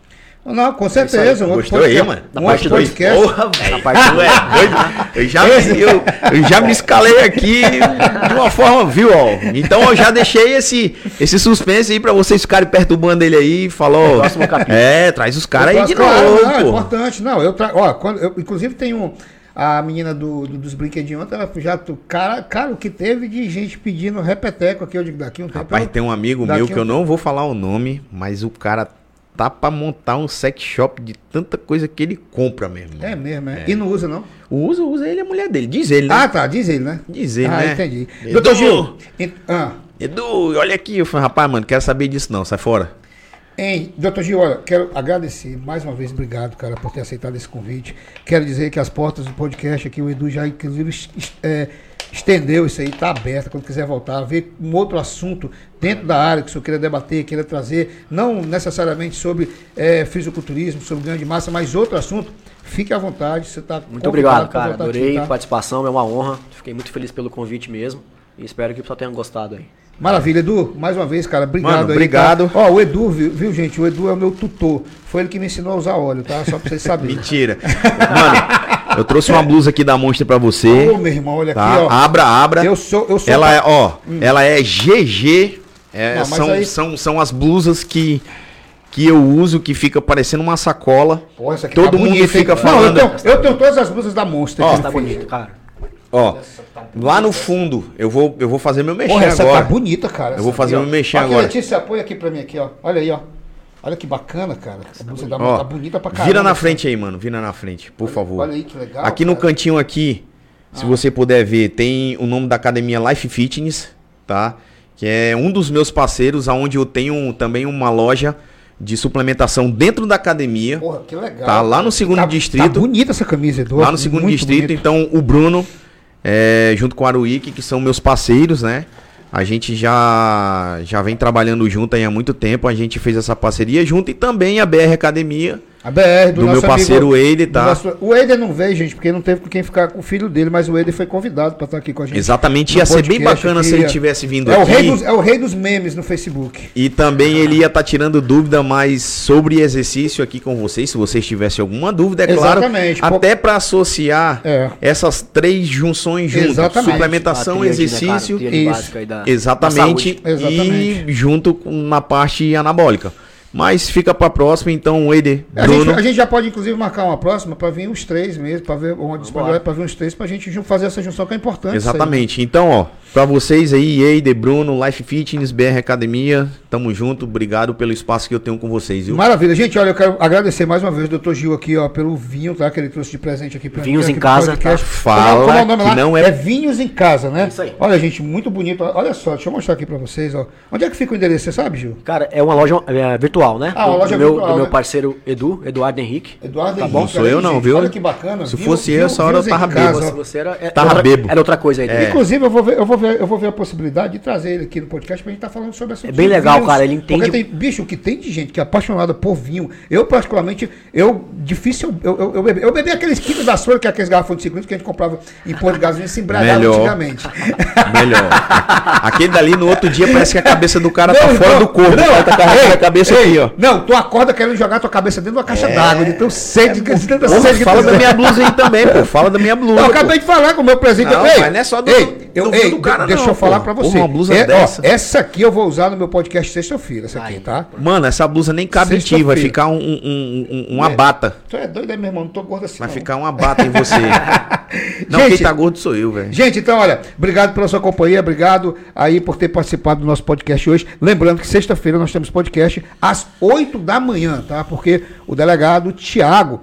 Não, com certeza. Gostou aí, podcast- mano? Um Na parte outro dois. podcast. Porra, Na velho. é doido? Eu já, me, eu, eu já me escalei aqui de uma forma, viu, ó. Então eu já deixei esse, esse suspense aí pra vocês ficarem perturbando ele aí. Falou. Próximo capítulo. É, traz os caras aí de Claro, novo, não, é importante. Não, eu tra... Ó, quando eu, inclusive tem um. A menina do, do- dos brinquedinhos ontem, ela já. Cara, cara, o que teve de gente pedindo repeteco aqui, eu digo, daqui um tempo. Rapaz, eu- tem um amigo meu que um- eu não vou falar o nome, mas o cara tá pra montar um sex shop de tanta coisa que ele compra mesmo. É mesmo, é. E não usa, não? Usa, usa ele, a mulher dele. Diz ele, né? Ah, tá, diz ele, né? Diz ele, ah, né? entendi. Edu! Doutor Gil, ent- ah, Edu, olha aqui. Eu falei, rapaz, mano, quero saber disso não, sai fora. Hein, doutor Gil, olha, quero agradecer mais uma vez, obrigado, cara, por ter aceitado esse convite. Quero dizer que as portas do podcast aqui, o Edu já, inclusive, é, estendeu isso aí, tá aberta. Quando quiser voltar, ver um outro assunto dentro da área que o senhor queira debater, queira trazer, não necessariamente sobre é, fisiculturismo, sobre ganho de massa, mas outro assunto, fique à vontade. Você tá Muito obrigado, cara. Adorei tá? a participação, é uma honra. Fiquei muito feliz pelo convite mesmo. E espero que o pessoal tenha gostado aí. Maravilha, Edu, mais uma vez, cara, obrigado Mano, aí. obrigado. tá? Ó, o Edu, viu, viu, gente? O Edu é o meu tutor. Foi ele que me ensinou a usar óleo, tá? Só pra vocês saberem. Mentira. Mano, eu trouxe uma blusa aqui da Monster pra você. Ô, meu irmão, olha Tá? aqui, ó. Abra, abra. Eu sou, eu sou. Ela é, ó, ela é GG. é, Não, são, aí- são, são as blusas que, que eu uso, que fica parecendo uma sacola. Pô, essa aqui Todo tá mundo bonita, fica hein? falando. Não, eu, tenho, eu tenho todas as blusas da Monster. Ó, Tá bonito, cara. Ó, lá no fundo, eu vou, eu vou fazer meu mexer Porra, essa agora. tá bonita, cara. Eu vou essa fazer aqui, ó. mexer Aqui, agora. Letícia, apoia aqui pra mim aqui, ó. Olha aí, ó. Olha que bacana, cara. A blusa da Ó, tá bonita pra caramba. Vira na frente aí, mano. Vira na frente, por favor. Olha aí que legal. aqui no cara. Ah. cantinho aqui, se você puder ver, tem o nome da academia Life Fitness, tá? Que é um dos meus parceiros, aonde eu tenho também uma loja de suplementação dentro da academia. Porra, que legal. Tá lá no segundo Tá- distrito. Tá bonita essa camisa, Edu. lá no segundo Muito distrito, bonita. então o Bruno, é, junto com o Aruíque, que são meus parceiros, né? A gente já, já vem trabalhando junto há muito tempo. A gente fez essa parceria junto e também a BR Academia. A BR do, do nosso meu parceiro amigo, Eider, tá? nosso- o Eider não veio, gente, porque não teve com quem ficar com o filho dele, mas o Eider foi convidado pra estar aqui com a gente. Exatamente, ia ser bem bacana se ele é. tivesse vindo É o, aqui. rei dos, é o rei dos memes no Facebook. E também ele ia estar tirando dúvida mais sobre exercício aqui com vocês, se vocês tivessem alguma dúvida, é claro. Exatamente, pô. Até para associar É. essas três junções juntas: Exatamente. suplementação, A né, exercício. cara? Tríade isso. básica aí da- da Exatamente. Exatamente. E junto com, na parte anabólica. Mas fica pra próxima, então, o Eder, A gente, Bruno. a gente já pode, inclusive, marcar uma próxima pra vir os três mesmo, pra ver uma disponibilidade pra vir os três, pra gente ju- fazer essa junção que é importante. Exatamente. Então, ó, pra vocês aí, Eider, Bruno, Life Fitness, BR Academia, tamo junto. Obrigado pelo espaço que eu tenho com vocês, viu? Maravilha. Gente, olha, eu quero agradecer mais uma vez o doutor Gil aqui, ó, pelo vinho, tá? Que ele trouxe de presente aqui pra Vinhos aqui em casa, tá? Fala Como é- como é o nome que lá? não é- É vinhos em casa, né? Isso aí. Olha, gente, muito bonito. Olha só, deixa eu mostrar aqui pra vocês, ó. Onde é que fica o endereço, você sabe, Gil? Cara, é uma loja é, virtual, né? Ah, uma loja do meu, virtual, do meu né? parceiro Edu, Eduardo Henrique. Eduardo Tá Henrique, bom, não sou eu não, gente, viu? Olha que bacana. Se Vinho- fosse eu, essa hora eu tava ó. Se você era, é, Tava bebo. Era outra coisa aí. É. Inclusive, eu vou, ver, eu, vou ver, eu vou ver a possibilidade de trazer ele aqui no podcast pra gente estar falando sobre essa É bem legal, cara, ele entende- Porque tem, bicho, o que tem de gente que é apaixonada por vinho. Eu, particularmente, eu, difícil, eu, eu, eu, bebi, eu bebi aqueles quilos da Sora, que é aqueles garrafões de 5 litros que a gente comprava em posto de gasolina se embragava Melhor. antigamente. Melhor. Aquele dali no outro dia parece que a cabeça do cara tá Não, fora não, do corpo. não. Tá carregando a cabeça aqui, ó. Não, tu acorda querendo jogar tua cabeça dentro de uma caixa d'água, de tão sede, de tanta Porra, sede fala da minha blusa aí também, pô. Fala da minha blusa. Eu pô. acabei de falar com o meu presente. Não, ei, mas não é só do- ei, Eu, ei, do cara, deixa não, eu falar pô. pra Porra, você. uma blusa É, ó, dessa. essa aqui eu vou usar no meu podcast sexta-feira, essa aqui, tá? Mano, essa blusa nem cabe em ti, vai ficar um, um- um- uma É. bata. Tu é doido, é, meu irmão? Não tô gordo assim. Vai não. ficar uma bata em você. não, Gente- quem tá gordo sou eu, velho. Gente, então, olha, obrigado pela sua companhia, obrigado aí por ter participado do nosso podcast hoje. Lembrando que sexta-feira nós temos podcast às 8 da manhã, tá? Porque o delegado Tiago,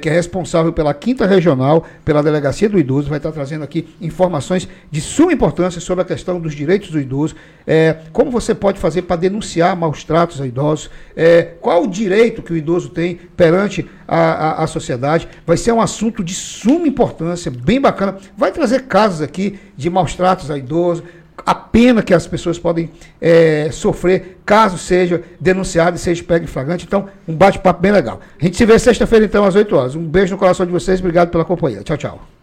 que é responsável pela quinta regional, pela delegacia do idoso, vai estar trazendo aqui informações de suma importância sobre a questão dos direitos do idoso, é, como você pode fazer para denunciar maus tratos a idosos, é, qual o direito que o idoso tem perante a, a, a sociedade. Vai ser um assunto de suma importância, bem bacana. Vai trazer casos aqui de maus tratos a idoso, a pena que as pessoas podem é, sofrer caso seja denunciado e seja pego em flagrante. Então, um bate-papo bem legal. A gente se vê sexta-feira, então, às 8 horas. Um beijo no coração de vocês, obrigado pela companhia. Tchau, tchau.